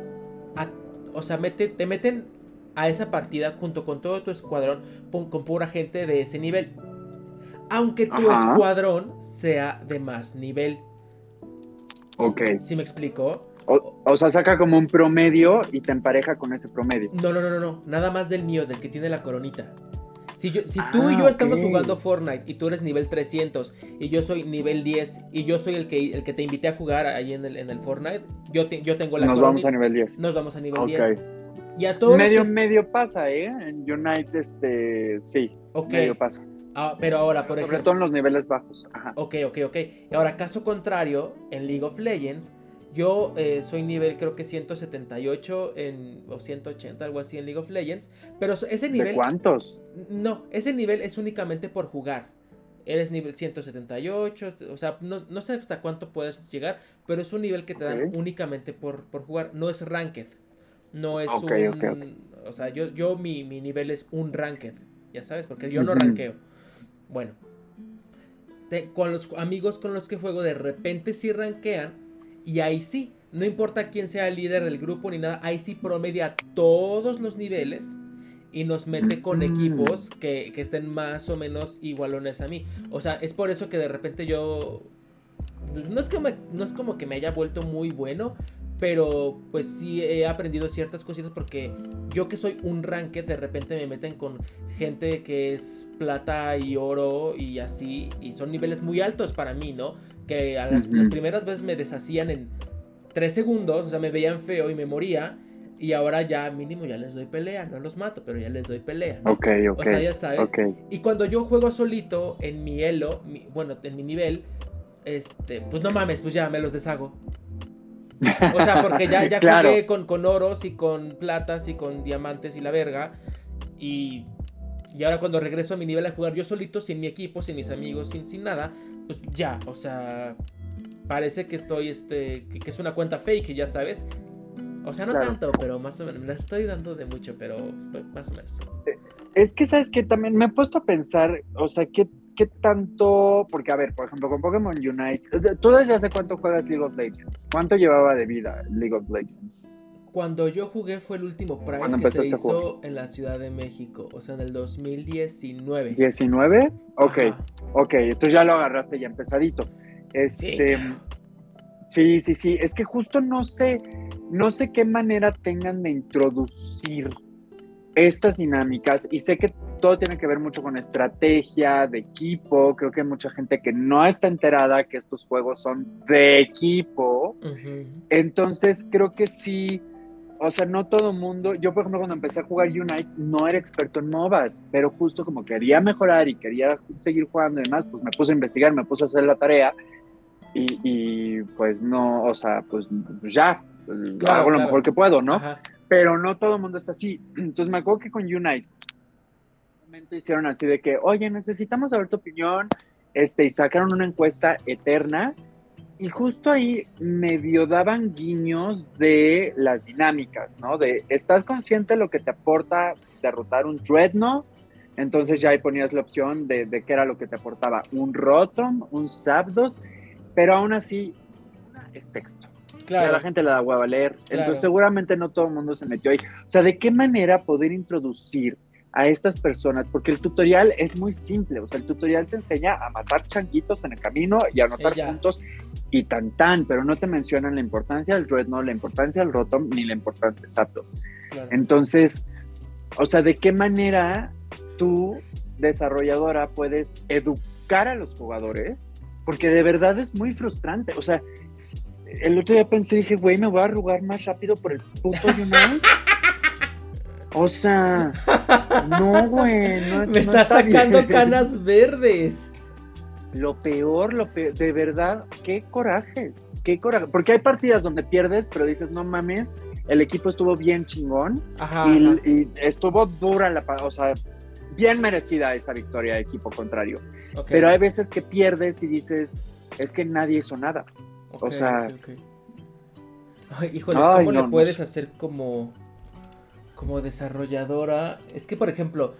a, o sea, mete, te meten a esa partida junto con todo tu escuadrón con pura gente de ese nivel. Aunque tu escuadrón sea de más nivel. Ok. ¿Sí me explico? O, sea, saca como un promedio y te empareja con ese promedio. No, no, no, no, no. Nada más del mío, del que tiene la coronita. Si, yo, si tú y yo ah, estamos jugando Fortnite y tú eres nivel 300 y yo soy nivel 10 y yo soy el que, el que te invité a jugar ahí en el, en el Fortnite, yo, yo tengo la Nos vamos a nivel 10. Nos vamos a nivel 10. Y a todos medio, medio pasa, ¿eh? En Unite, este, sí. Medio pasa. Ah, pero ahora, por ejemplo. Sobre todo en los niveles bajos. Ajá. Ok, ok, ok. Y ahora, caso contrario, en League of Legends, yo eh, soy nivel creo que 178 en, o 180, algo así en League of Legends. Pero ese nivel... ¿De cuántos? No, ese nivel es únicamente por jugar. Eres nivel 178, o sea, no, sé hasta cuánto puedes llegar, pero es un nivel que te dan únicamente por, por, jugar. No es ranked. No es un... O sea, yo, yo mi, nivel es un ranked, ya sabes, porque yo no rankeo. Bueno, con los amigos con los que juego de repente sí rankean y ahí sí, no importa quién sea el líder del grupo ni nada, ahí sí promedia todos los niveles y nos mete con equipos que, estén más o menos igualones a mí. O sea, es por eso que de repente yo... No es, que no es como que me haya vuelto muy bueno, pero pues sí he aprendido ciertas cositas porque yo que soy un ranked de repente me meten con gente que es plata y oro y así y son niveles muy altos para mí, ¿no? Que a las, primeras veces me deshacían en tres segundos, o sea, me veían feo y me moría y ahora ya mínimo ya les doy pelea, no los mato, pero ya les doy pelea. ¿no? Ok, ok. O sea, ya sabes. Y cuando yo juego solito en mi elo, bueno, en mi nivel, este, pues no mames, pues ya me los deshago. O sea, porque ya, ya jugué con, con oros y con platas y con diamantes y la verga. Y, y ahora cuando regreso a mi nivel a jugar yo solito, sin mi equipo, sin mis amigos, sin, sin nada, pues ya, o sea, parece que estoy, este, que, es una cuenta fake, ya sabes. O sea, no tanto, pero más o menos. Me las estoy dando de mucho, pero pues, más o menos. Es que, ¿sabes que También me he puesto a pensar, o sea, ¿qué, ¿qué tanto? Porque, a ver, por ejemplo, con Pokémon Unite, ¿tú desde hace cuánto juegas League of Legends? ¿Cuánto llevaba de vida League of Legends? Cuando yo jugué fue el último Prime que se hizo en la Ciudad de México, o sea, en el 2019. ¿19? Ok, ok, entonces ya lo agarraste ya empezadito. Este, sí, sí, sí, es que justo no sé, no sé qué manera tengan de introducir estas dinámicas y sé que todo tiene que ver mucho con estrategia, de equipo. Creo que hay mucha gente que no está enterada que estos juegos son de equipo. Entonces creo que sí, o sea, no todo mundo. Yo, por ejemplo, cuando empecé a jugar Unite, no era experto en MOBAs, pero justo como quería mejorar y quería seguir jugando y demás, pues me puse a investigar, me puse a hacer la tarea y, pues no, o sea, pues ya, hago lo mejor que puedo, ¿no? pero no todo el mundo está así. Entonces me acuerdo que con Unite momento hicieron así de que, oye, necesitamos saber tu opinión, este, y sacaron una encuesta eterna y justo ahí medio daban guiños de las dinámicas, ¿no? De, ¿estás consciente de lo que te aporta derrotar un Dreadnought? Entonces ya ahí ponías la opción de, de qué era lo que te aportaba, un Rotom, un Zapdos, pero aún así es texto. Claro. A la gente le da hueva a leer. Entonces seguramente no todo el mundo se metió ahí. O sea, ¿de qué manera poder introducir a estas personas? Porque el tutorial es muy simple. O sea, el tutorial te enseña a matar changuitos en el camino y a anotar puntos y tan tan, pero no te mencionan la importancia del Dreadnought, la importancia del Rotom, ni la importancia de Zapdos. Entonces, o sea, ¿de qué manera tú, desarrolladora, puedes educar a los jugadores? Porque de verdad es muy frustrante. O sea, el otro día pensé, dije, güey, me voy a arrugar más rápido por el puto Unite. O sea, no, güey. No, me está, sacando canas verdes. Lo peor, lo peor, de verdad, qué corajes, qué coraje. Porque hay partidas donde pierdes, pero dices, no mames, el equipo estuvo bien chingón. Ajá, y, estuvo dura la, o sea, bien merecida esa victoria de equipo contrario. Pero hay veces que pierdes y dices, es que nadie hizo nada o sea. Ay, híjoles, ¿cómo le puedes hacer como. Como desarrolladora? Es que, por ejemplo,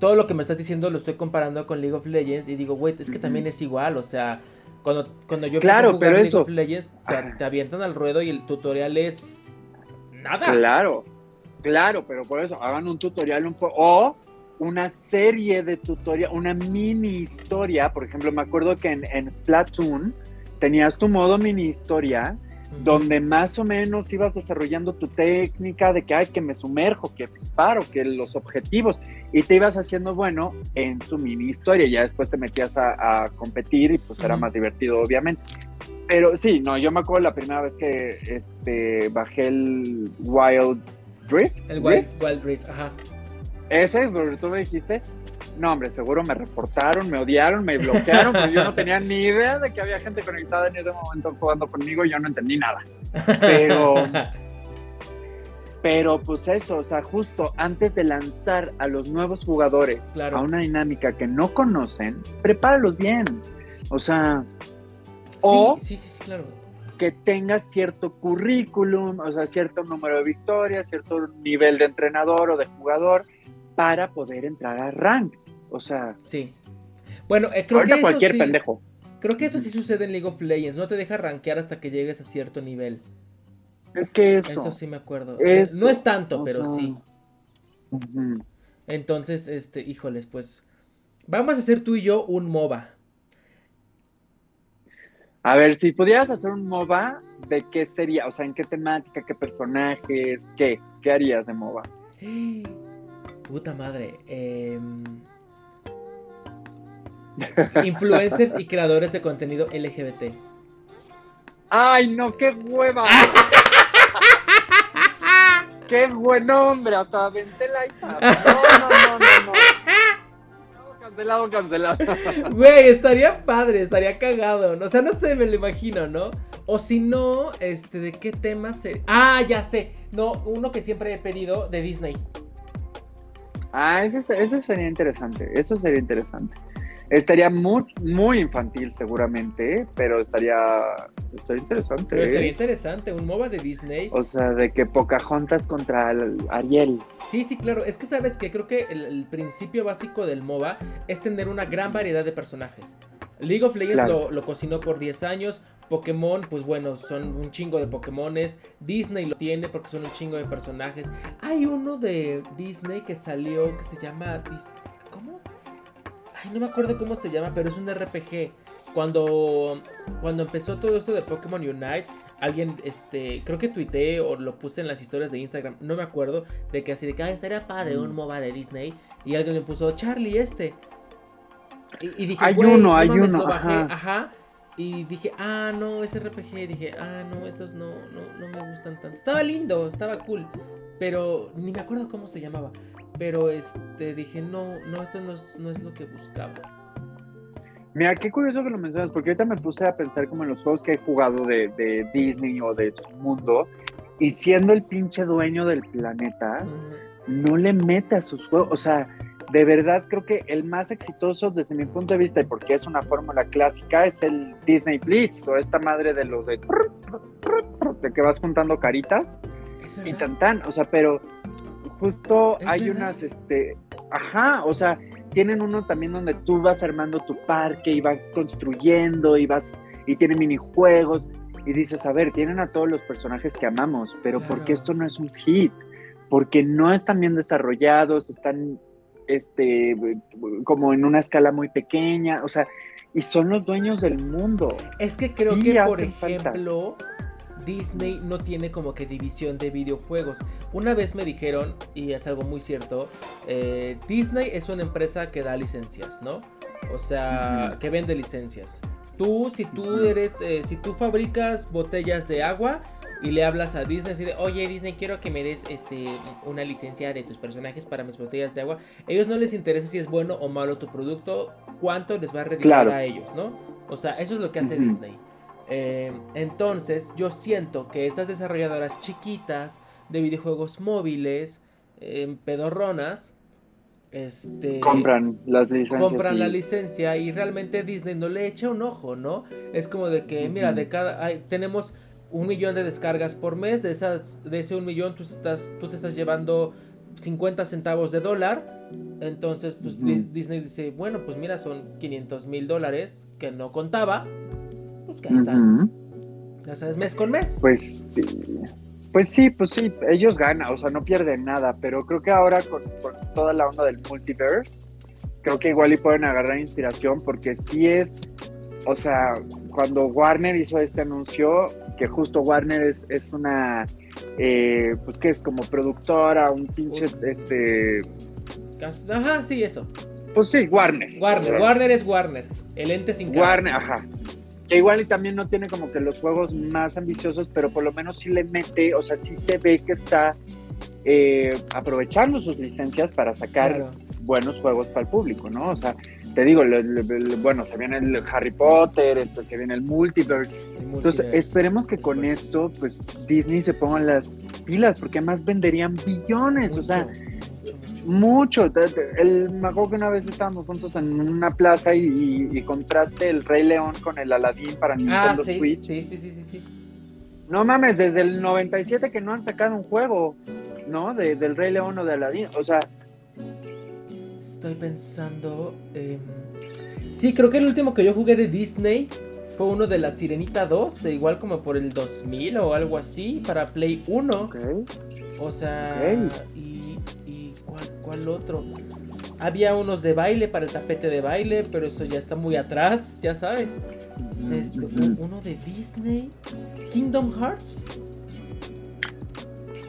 todo lo que me estás diciendo lo estoy comparando con League of Legends y digo, güey, es que también es igual, o sea. Cuando, cuando yo claro, empecé a jugar League of Legends, te, avientan al ruedo y el tutorial es nada. Claro, claro, pero por eso hagan un tutorial un poco, o una serie de tutorial, una mini historia, por ejemplo, me acuerdo que en, en Splatoon tenías tu modo mini historia, donde más o menos ibas desarrollando tu técnica de que, hay que me sumerjo, que disparo, que los objetivos, y te ibas haciendo bueno en su mini historia, ya después te metías a, competir y pues era más divertido, obviamente. Pero sí, no, yo me acuerdo la primera vez que este, bajé el Wild Drift. El Wild Drift, Wild Drift ajá. Ese, tú me dijiste, no, hombre, seguro me reportaron, me odiaron, me bloquearon, pero yo no tenía ni idea de que había gente conectada en ese momento jugando conmigo y yo no entendí nada. Pero, pero pues eso, o sea, justo antes de lanzar a los nuevos jugadores a una dinámica que no conocen, prepáralos bien. O sea, o sí, sí, sí, claro. que tengas cierto currículum, o sea, cierto número de victorias, cierto nivel de entrenador o de jugador para poder entrar a rank. O sea. Sí. Bueno, eh, creo que cualquier pendejo. Creo que eso sí sucede en League of Legends. No te deja rankear hasta que llegues a cierto nivel. Es que eso. Eso sí me acuerdo. no es tanto, pero sí. Entonces, este, híjoles, pues. Vamos a hacer tú y yo un MOBA. A ver, si pudieras hacer un MOBA, ¿de qué sería? O sea, ¿en qué temática, qué personajes, qué? ¿Qué harías de MOBA? Puta madre. Em, influencers y creadores de contenido LGBT. ¡Ay, no! ¡Qué hueva! ¡Qué buen hombre! Hasta aventé la. No, no, no, no, no. Cancelado, cancelado. Güey, estaría padre, estaría cagado. O sea, no sé, me lo imagino, ¿no? O si no, este, ¿de qué tema sería? Ah, ya sé. No, uno que siempre he pedido de Disney. Ah, eso, eso sería interesante, eso sería interesante. Estaría muy, muy infantil seguramente, pero estaría, estaría interesante. Pero estaría ¿eh? interesante, un MOBA de Disney. O sea, de que Pocahontas contra Ariel. Sí, sí, claro. Es que sabes que creo que el, principio básico del MOBA es tener una gran variedad de personajes. League of Legends lo, lo, cocinó por 10 años. Pokémon, pues bueno, son un chingo de Pokémones. Disney lo tiene porque son un chingo de personajes. Hay uno de Disney que salió que se llama. ¿Cómo? Ay, no me acuerdo cómo se llama, pero es un RPG. Cuando, cuando empezó todo esto de Pokémon Unite, alguien, este, creo que tuiteé o lo puse en las historias de Instagram, no me acuerdo, de que así de que ah, estaría padre un mm. MOBA de Disney. Y alguien le puso, Charlie, este. Y, dije, hay uno, hay uno. ajá. Y dije, ah, no, ese RPG. Dije, ah, no, estos no, no, no me gustan tanto. Estaba lindo, estaba cool. Pero ni me acuerdo cómo se llamaba. Pero este, dije, no, no, esto no es, no es lo que buscaba. Mira, qué curioso que lo mencionas, porque ahorita me puse a pensar como en los juegos que he jugado de, de Disney o de su mundo, y siendo el pinche dueño del planeta, no le mete a sus juegos, o sea, de verdad creo que el más exitoso desde mi punto de vista, y porque es una fórmula clásica, es el Disney Blitz o esta madre de los de, de que vas juntando caritas y tan tan, o sea, pero justo hay unas, este, ajá, o sea, tienen uno también donde tú vas armando tu parque y vas construyendo y vas, y tiene minijuegos y dices, a ver, tienen a todos los personajes que amamos, pero ¿por qué esto no es un hit? Porque no están bien desarrollados, están este, como en una escala muy pequeña, o sea, y son los dueños del mundo. Es que creo que, por ejemplo, Disney no tiene como que división de videojuegos. Una vez me dijeron, y es algo muy cierto, eh, Disney es una empresa que da licencias, ¿no? O sea, que vende licencias. Tú, si tú eres, eh, si tú fabricas botellas de agua, y le hablas a Disney así de, oye Disney, quiero que me des este, una licencia de tus personajes para mis botellas de agua. A ellos no les interesa si es bueno o malo tu producto, cuánto les va a redituar a ellos, ¿no? O sea, eso es lo que hace Disney. Eh, entonces, yo siento que estas desarrolladoras chiquitas de videojuegos móviles, eh, pedorronas, este, compran las licencias. Compran la licencia y realmente Disney no le echa un ojo, ¿no? Es como de que, mira, de cada. tenemos un millón de descargas por mes, de, esas, de ese un millón tú, estás, tú te estás llevando 50 centavos de dólar. Entonces, pues Disney dice, bueno, pues mira, son 500 mil dólares que no contaba. Pues que ahí están. Ya sabes, mes con mes. Pues sí. Pues sí, pues sí, ellos ganan, o sea, no pierden nada, pero creo que ahora con, toda la onda del multiverse, creo que igual y pueden agarrar inspiración porque sí es, o sea, cuando Warner hizo este anuncio, que justo Warner es, es una, eh, pues que es como productora, un pinche, este... Ajá, sí, eso. Pues sí, Warner. Warner, Warner es Warner, el ente sin Warner, ajá. Que igual y también no tiene como que los juegos más ambiciosos, pero por lo menos sí le mete, o sea, sí se ve que está eh, aprovechando sus licencias para sacar buenos juegos para el público, ¿no? O sea, te digo, bueno, se viene el Harry Potter, este, se viene el multiverse. Entonces, esperemos que con esto, pues Disney se ponga las pilas, porque además venderían billones, o sea, mucho. El, me acuerdo que una vez estábamos juntos en una plaza y, contraste el Rey León con el Aladdin para Nintendo ah, Switch. Sí, sí, sí, sí, sí. No mames, desde el 97 que no han sacado un juego, ¿no? De, del Rey León o de Aladdin. O sea. Estoy pensando. Sí, creo que el último que yo jugué de Disney fue uno de la Sirenita 2, e igual como por el 2000 o algo así, para Play 1. O sea, ¿Cuál otro? Había unos de baile para el tapete de baile, pero eso ya está muy atrás, ya sabes. Este, uno de Disney. Kingdom Hearts.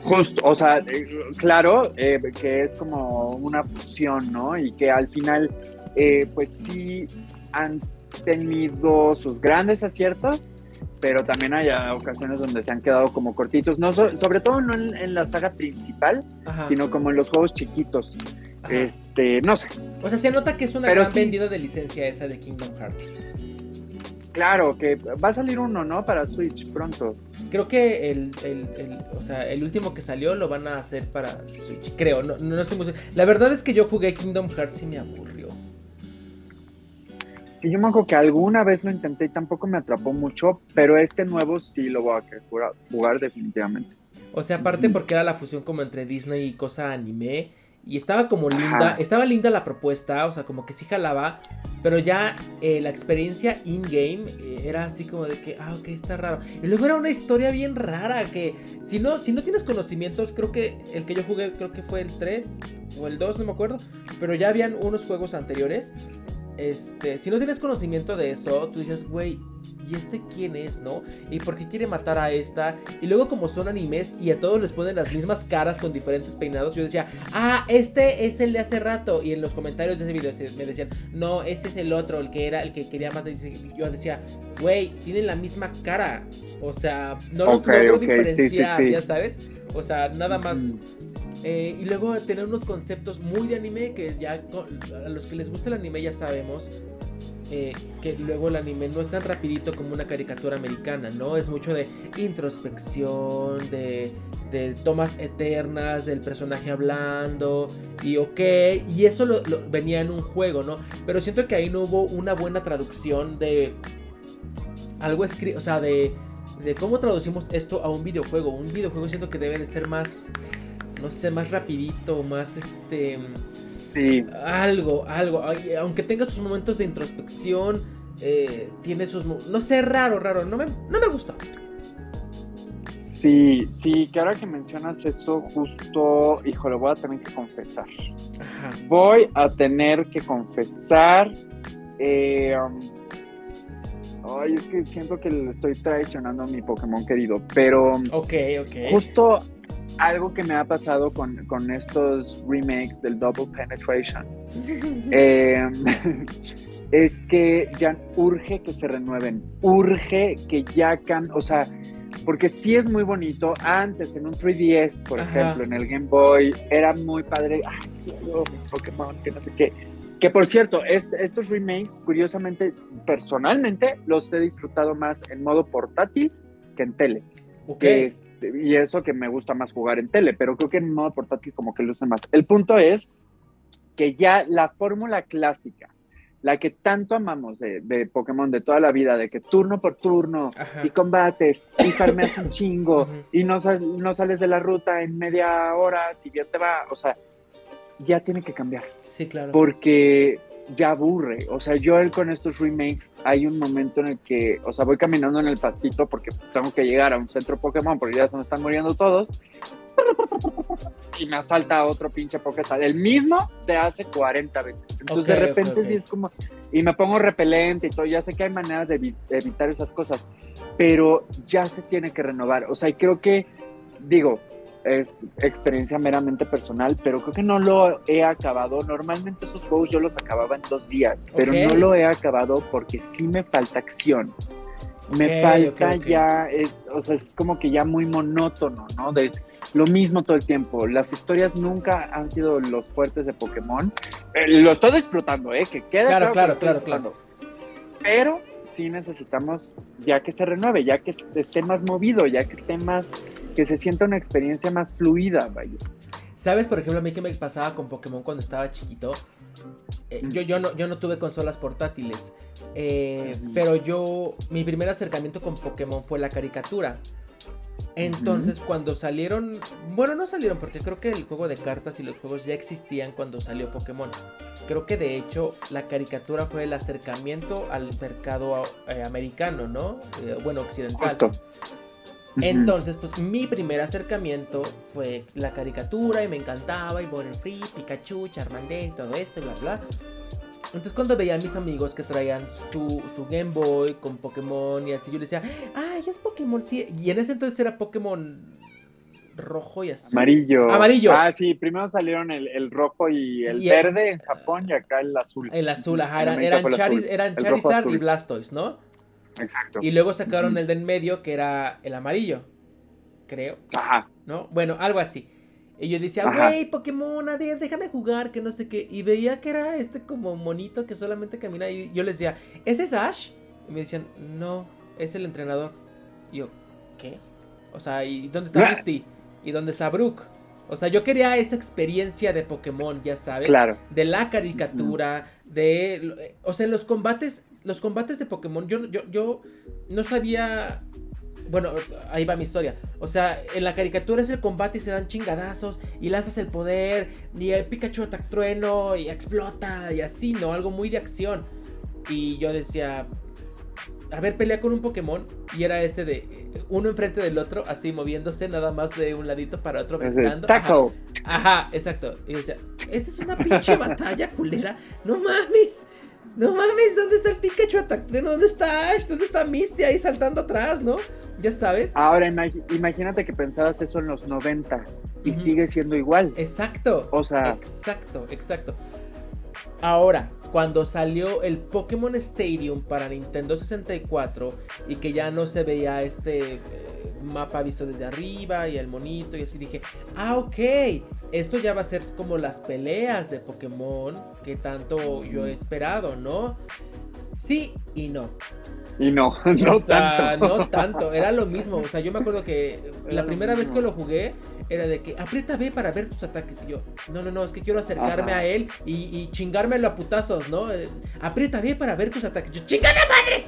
Justo, o sea, eh, claro, eh, que es como una fusión, ¿no? Y que al final, eh, pues sí han tenido sus grandes aciertos, pero también hay ocasiones donde se han quedado como cortitos, no sobre todo no en, la saga principal, sino como en los juegos chiquitos. Este, no sé. O sea, se nota que es una gran vendida de licencia esa de Kingdom Hearts. Claro, que va a salir uno, ¿no? Para Switch pronto. Creo que el, o sea, el último que salió lo van a hacer para Switch. Creo, no, no estoy muy La verdad es que yo jugué Kingdom Hearts y me aburrió. Sí, yo me acuerdo que alguna vez lo intenté y tampoco me atrapó mucho, pero este nuevo sí lo voy a querer jugar, definitivamente. O sea, aparte porque era la fusión como entre Disney y cosa anime. Y estaba como linda, estaba linda la propuesta, o sea, como que sí jalaba, pero ya eh, la experiencia in-game eh, era así como de que, ah, ok, está raro. Y luego era una historia bien rara, que si no, si no tienes conocimientos, creo que el que yo jugué, creo que fue el 3 o el 2, no me acuerdo, pero ya habían unos juegos anteriores este, si no tienes conocimiento de eso, tú dices, güey, ¿y este quién es, no? ¿Y por qué quiere matar a esta? Y luego como son animes y a todos les ponen las mismas caras con diferentes peinados, yo decía, ah, este es el de hace rato. Y en los comentarios de ese video me decían, no, este es el otro, el que era, el que quería matar. Yo decía, güey, tienen la misma cara. O sea, no los puedo diferenciar, ya sabes. O sea, nada más... Eh, y luego tener unos conceptos muy de anime que ya a los que les gusta el anime ya sabemos eh, que luego el anime no es tan rapidito como una caricatura americana, ¿no? Es mucho de introspección, de, tomas eternas del personaje hablando y ok, y eso lo, venía en un juego, ¿no? Pero siento que ahí no hubo una buena traducción de algo escrito, o sea, de, de cómo traducimos esto a un videojuego. Un videojuego siento que debe de ser más no sé, más rapidito, más este... Sí. Algo, algo. Aunque tenga sus momentos de introspección, eh, tiene sus... No sé, raro, raro. No me, no me gusta. Sí, sí, que ahora que mencionas eso, justo, híjole, voy a tener que confesar. Ajá. Voy a tener que confesar. Eh, um, ay, es que siento que le estoy traicionando a mi Pokémon querido, pero. Ok, ok. Justo algo que me ha pasado con, estos remakes del Double Penetration em, es que ya urge que se renueven, urge que ya can, o sea, porque sí es muy bonito. Antes, en un 3DS, por ejemplo, en el Game Boy, era muy padre. Ay, sí, Pokémon, que no sé qué. Que por cierto, estos remakes, curiosamente, personalmente, los he disfrutado más en modo portátil que en tele. Este, y eso que me gusta más jugar en tele, pero creo que en modo portátil como que luce más. El punto es que ya la fórmula clásica, la que tanto amamos de, Pokémon de toda la vida, de que turno por turno y combates y farmeas un chingo y no, no sales de la ruta en media hora, si bien te va, o sea, ya tiene que cambiar. Sí, claro. Porque ya aburre. O sea, yo con estos remakes hay un momento en el que, o sea, voy caminando en el pastito porque tengo que llegar a un centro Pokémon porque ya se me están muriendo todos. Y me asalta otro pinche Pokémon. El mismo de hace 40 veces. Entonces de repente sí es como... Y me pongo repelente y todo. Ya sé que hay maneras de, evitar esas cosas. Pero ya se tiene que renovar. O sea, y creo que, digo, es experiencia meramente personal, pero creo que no lo he acabado. Normalmente esos juegos yo los acababa en dos días, pero no lo he acabado porque sí me falta acción. Me falta ya, eh, o sea, es como que ya muy monótono, ¿no? De lo mismo todo el tiempo. Las historias nunca han sido los fuertes de Pokémon. Eh, lo estoy disfrutando, ¿eh? Que quede claro, claro, claro, claro. Pero sí necesitamos ya que se renueve, ya que esté más movido, ya que esté más, que se sienta una experiencia más fluida, vaya. ¿Sabes, por ejemplo, a mí que me pasaba con Pokémon cuando estaba chiquito? Eh, yo, yo, no, yo no tuve consolas portátiles, eh, pero yo, mi primer acercamiento con Pokémon fue la caricatura. Entonces, cuando salieron, bueno, no salieron porque creo que el juego de cartas y los juegos ya existían cuando salió Pokémon. Creo que de hecho la caricatura fue el acercamiento al mercado eh, americano, ¿no? Eh, bueno, occidental. Entonces, pues mi primer acercamiento fue la caricatura y me encantaba y Free, Pikachu, Charmander y todo esto, bla, bla. Entonces cuando veía a mis amigos que traían su, Game Boy con Pokémon y así, yo les decía, ay, es Pokémon, sí. Y en ese entonces era Pokémon rojo y azul. Amarillo. Amarillo. Ah, sí, primero salieron el, rojo y el verde en Japón y acá el azul. El azul, ajá, eran, Charizard y Blastoise, ¿no? Exacto. Y luego sacaron el de en medio que era el amarillo, creo. Ajá. ¿No? Bueno, algo así. Y yo decía, güey, Pokémon, a ver, déjame jugar, que no sé qué. Y veía que era este como monito que solamente camina. Y yo les decía, ¿ese es Ash? Y me decían, no, es el entrenador. Y yo, ¿qué? O sea, ¿y dónde está Misty? ¿Y dónde está Brooke? O sea, yo quería esa experiencia de Pokémon, ya sabes. Claro. De la caricatura, de... O sea, los combates, los combates de Pokémon, yo, yo, yo no sabía bueno, ahí va mi historia. O sea, en la caricatura es el combate y se dan chingadazos y lanzas el poder y el Pikachu ataca trueno y explota y así, ¿no? Algo muy de acción. Y yo decía, a ver, pelea con un Pokémon y era este de uno enfrente del otro, así moviéndose nada más de un ladito para otro brincando. Ajá, ajá, exacto. Y decía, esta es una pinche batalla culera. No mames. No mames, ¿dónde está el Pikachu Attack ¿Dónde está Ash? ¿Dónde está Misty ahí saltando atrás, no? Ya sabes. Ahora imagínate que pensabas eso en los 90 y sigue siendo igual. Exacto. O sea. Exacto, exacto. Ahora, cuando salió el Pokémon Stadium para Nintendo 64 y que ya no se veía este eh, mapa visto desde arriba y el monito y así dije, ah, ok, esto ya va a ser como las peleas de Pokémon que tanto yo he esperado, ¿no? Sí y no. Y no, no tanto. No tanto, era lo mismo. O sea, yo me acuerdo que la primera vez que lo jugué era de que aprieta B para ver tus ataques. Y yo, no, no, no, es que quiero acercarme a él y, y chingármelo a putazos, ¿no? Eh, aprieta B para ver tus ataques. Yo, ¡chingada madre!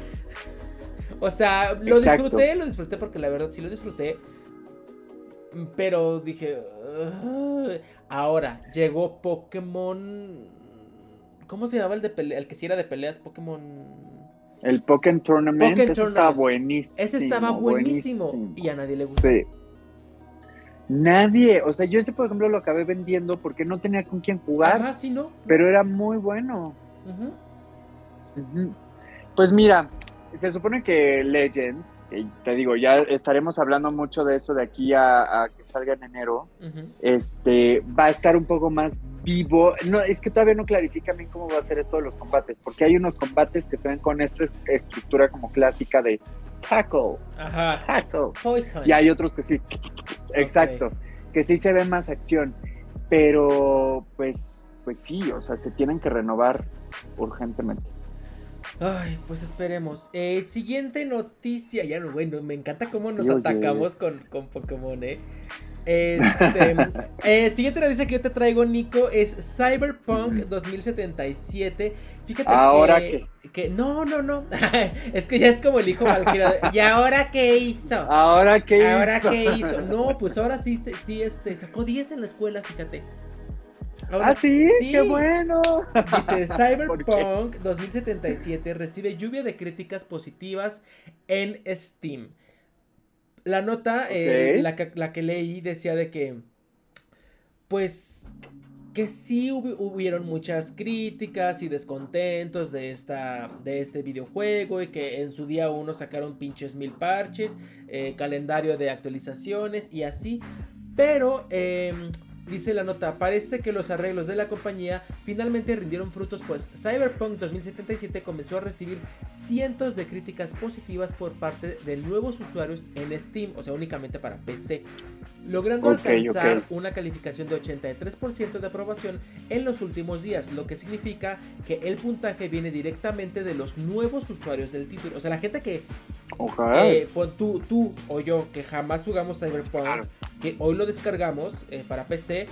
O sea, lo disfruté, lo disfruté porque la verdad sí lo disfruté. Pero dije, ahora llegó Pokémon. ¿Cómo se llamaba el de pelea? El que sí era de peleas, Pokémon. El Pokémon Tournament, ese estaba buenísimo. Ese estaba buenísimo, y a nadie le gustó. Sí. Nadie, o sea, yo ese por ejemplo lo acabé vendiendo porque no tenía con quién jugar. Ah, sí, no. Pero era muy bueno. Pues mira, se supone que Legends, te digo, ya estaremos hablando mucho de eso de aquí a, que salga en enero, este, va a estar un poco más vivo. No, es que todavía no clarifica bien cómo va a ser todos los combates, porque hay unos combates que se ven con esta estructura como clásica de tackle, Ajá. tackle. Y hay otros que sí, exacto, que sí se ve más acción, pero pues, pues sí, o sea, se tienen que renovar urgentemente. Ay, pues esperemos. Eh, siguiente noticia. Ya no, bueno, me encanta cómo nos atacamos con, con, Pokémon, eh. Este, eh, siguiente noticia que yo te traigo, Nico, es Cyberpunk 2077. Fíjate ¿Ahora que, que, No, no, no. es que ya es como el hijo Valkyria. ¿Y ahora qué hizo? ¿Ahora qué ¿Ahora qué hizo? No, pues ahora sí, sí este, sacó 10 en la escuela, fíjate. Ah, sí, qué bueno. Dice Cyberpunk 2077 recibe lluvia de críticas positivas en Steam. La nota, eh, la, la que leí decía de que, pues, que sí hubieron muchas críticas y descontentos de, esta, de este videojuego y que en su día uno sacaron pinches mil parches, eh, calendario de actualizaciones y así. Pero em, Dice la nota, parece que los arreglos de la compañía finalmente rindieron frutos pues Cyberpunk 2077 comenzó a recibir cientos de críticas positivas por parte de nuevos usuarios en Steam, o sea, únicamente para PC, logrando alcanzar una calificación de 83% de aprobación en los últimos días, lo que significa que el puntaje viene directamente de los nuevos usuarios del título, o sea, la gente que eh, tú, tú o yo que jamás jugamos Cyberpunk, que hoy lo descargamos eh, para PC, você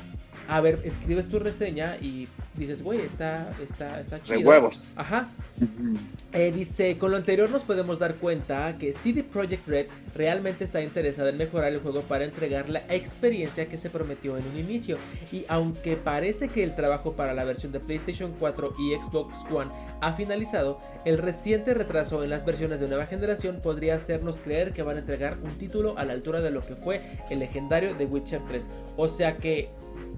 a ver, escribes tu reseña y dices, güey, está, está, está chido. De huevos. Ajá. Eh, dice, con lo anterior nos podemos dar cuenta que CD Projekt Red realmente está interesada en mejorar el juego para entregar la experiencia que se prometió en un inicio. Y aunque parece que el trabajo para la versión de PlayStation 4 y Xbox One ha finalizado, el reciente retraso en las versiones de nueva generación podría hacernos creer que van a entregar un título a la altura de lo que fue el legendario The Witcher 3. O sea que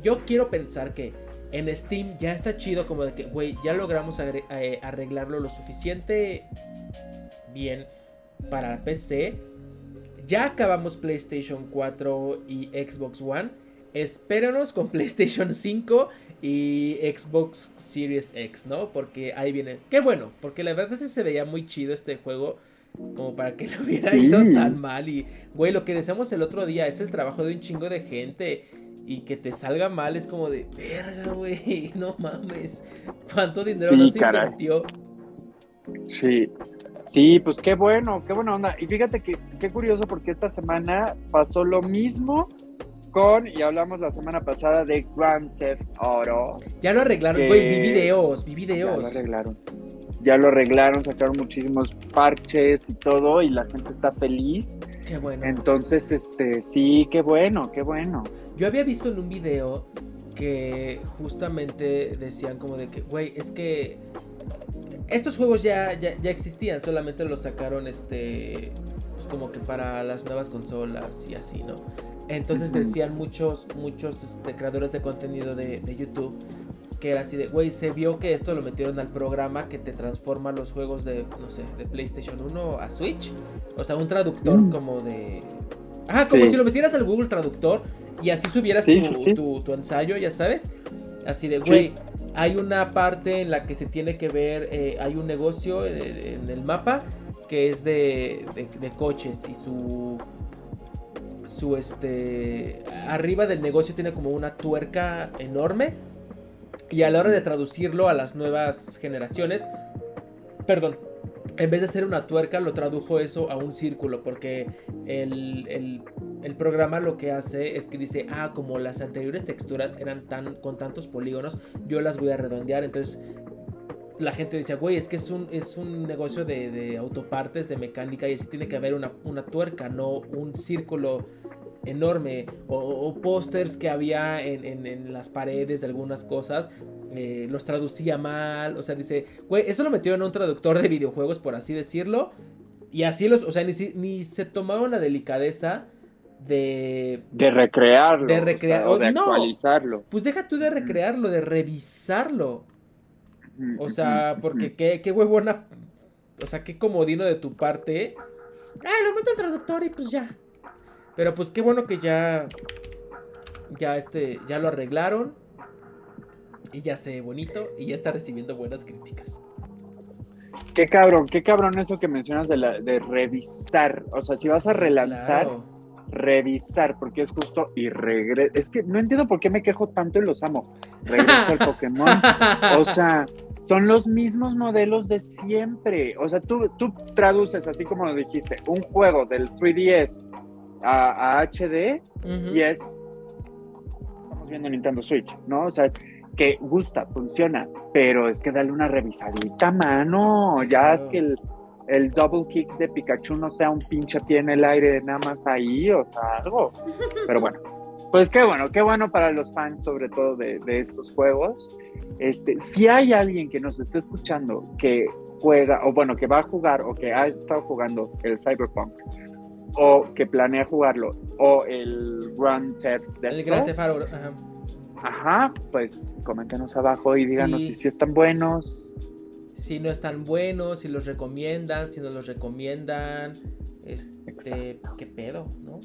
yo quiero pensar que en Steam ya está chido como de que, güey, ya logramos eh, arreglarlo lo suficiente bien para PC. Ya acabamos PlayStation 4 y Xbox One. Espéranos con PlayStation 5 y Xbox Series X, ¿no? Porque ahí viene. Qué bueno, porque la verdad es que se veía muy chido este juego. Como para que lo hubiera ido tan mal. Y, güey, lo que deseamos el otro día es el trabajo de un chingo de gente y que te salga mal es como de verga, güey, no mames. ¿Cuánto dinero nos invirtió? Sí. Sí, pues qué bueno, qué buena onda. Y fíjate que qué curioso porque esta semana pasó lo mismo con, y hablamos la semana pasada de Grand Theft Auto. Ya lo arreglaron, güey, vi videos, vi videos. Ya lo arreglaron. Ya lo arreglaron, sacaron muchísimos parches y todo, y la gente está feliz. Qué bueno. Entonces, este, sí, qué bueno, qué bueno. Yo había visto en un video que justamente decían como de que, güey, es que estos juegos ya, ya, existían, solamente los sacaron este, pues como que para las nuevas consolas y así, ¿no? Entonces decían muchos, muchos este, creadores de contenido de, YouTube que era así de, güey, se vio que esto lo metieron al programa que te transforma los juegos de, no sé, de PlayStation 1 a Switch. O sea, un traductor mm. como de... Ajá, como si lo metieras al Google Traductor y así subieras tu, ensayo, ya sabes. Así de, güey, hay una parte en la que se tiene que ver, eh, hay un negocio en, el mapa que es de, de, coches y su su este arriba del negocio tiene como una tuerca enorme y a la hora de traducirlo a las nuevas generaciones perdón en vez de ser una tuerca, lo tradujo eso a un círculo, porque el, programa lo que hace es que dice, ah, como las anteriores texturas eran tan con tantos polígonos, yo las voy a redondear, entonces la gente dice, güey, es que es un, es un negocio de, autopartes, de mecánica, y así tiene que haber una, tuerca, no un círculo enorme, o, pósters que había en, en, las paredes de algunas cosas, eh, los traducía mal, o sea, dice, güey, esto lo metió en un traductor de videojuegos, por así decirlo, y así los, o sea, ni, se tomaron la delicadeza de... De recrearlo. De recrear, o, de actualizarlo. Pues deja tú de recrearlo, de revisarlo. O sea, porque qué, qué huevona, o sea, qué comodino de tu parte. Ah, lo meto al traductor y pues ya. Pero pues qué bueno que ya, ya este, ya lo arreglaron y ya se ve bonito y ya está recibiendo buenas críticas. Qué cabrón, qué cabrón eso que mencionas de, la, de revisar. O sea, si vas a relanzar, revisar, porque es justo y regreso. Es que no entiendo por qué me quejo tanto y los amo. Regreso al Pokémon. O sea, son los mismos modelos de siempre. O sea, tú, tú traduces, así como lo dijiste, un juego del 3DS a, HD y es. Estamos viendo Nintendo Switch, ¿no? O sea, que gusta, funciona, pero es que dale una revisadita, mano. Ya es que el, el, double kick de Pikachu no sea un pinche pie en el aire nada más ahí, o sea, algo. Pero bueno. Pues qué bueno, qué bueno para los fans, sobre todo de, estos juegos. Este, si hay alguien que nos esté escuchando que juega, o bueno, que va a jugar, o que ha estado jugando el Cyberpunk, o que planea jugarlo, o el Grand Theft El Grand Theft Auto, ajá. Ajá, pues coméntenos abajo y díganos si, están buenos. Si no están buenos, si los recomiendan, si no los recomiendan. Este, qué pedo, ¿no?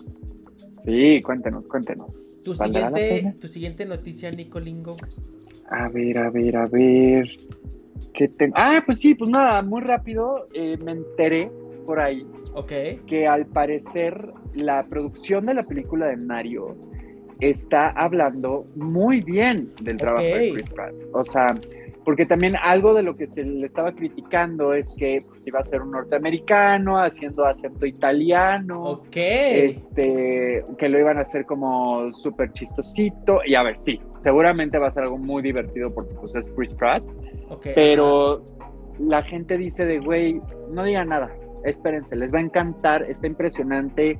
Sí, cuéntenos, cuéntenos. Tu siguiente, tu siguiente noticia, Nicolingo. A ver, a ver, a ver. ¿Qué tengo? Ah, pues sí, pues nada, muy rápido eh, me enteré por ahí. Ok. Que al parecer la producción de la película de Mario está hablando muy bien del trabajo de Chris Pratt. O sea, porque también algo de lo que se le estaba criticando es que pues, iba a ser un norteamericano haciendo acento italiano. Ok. Este, que lo iban a hacer como súper chistosito. Y a ver, sí, seguramente va a ser algo muy divertido porque pues es Chris Pratt. Okay, pero la gente dice de, güey, no digan nada, espérense, les va a encantar, está impresionante.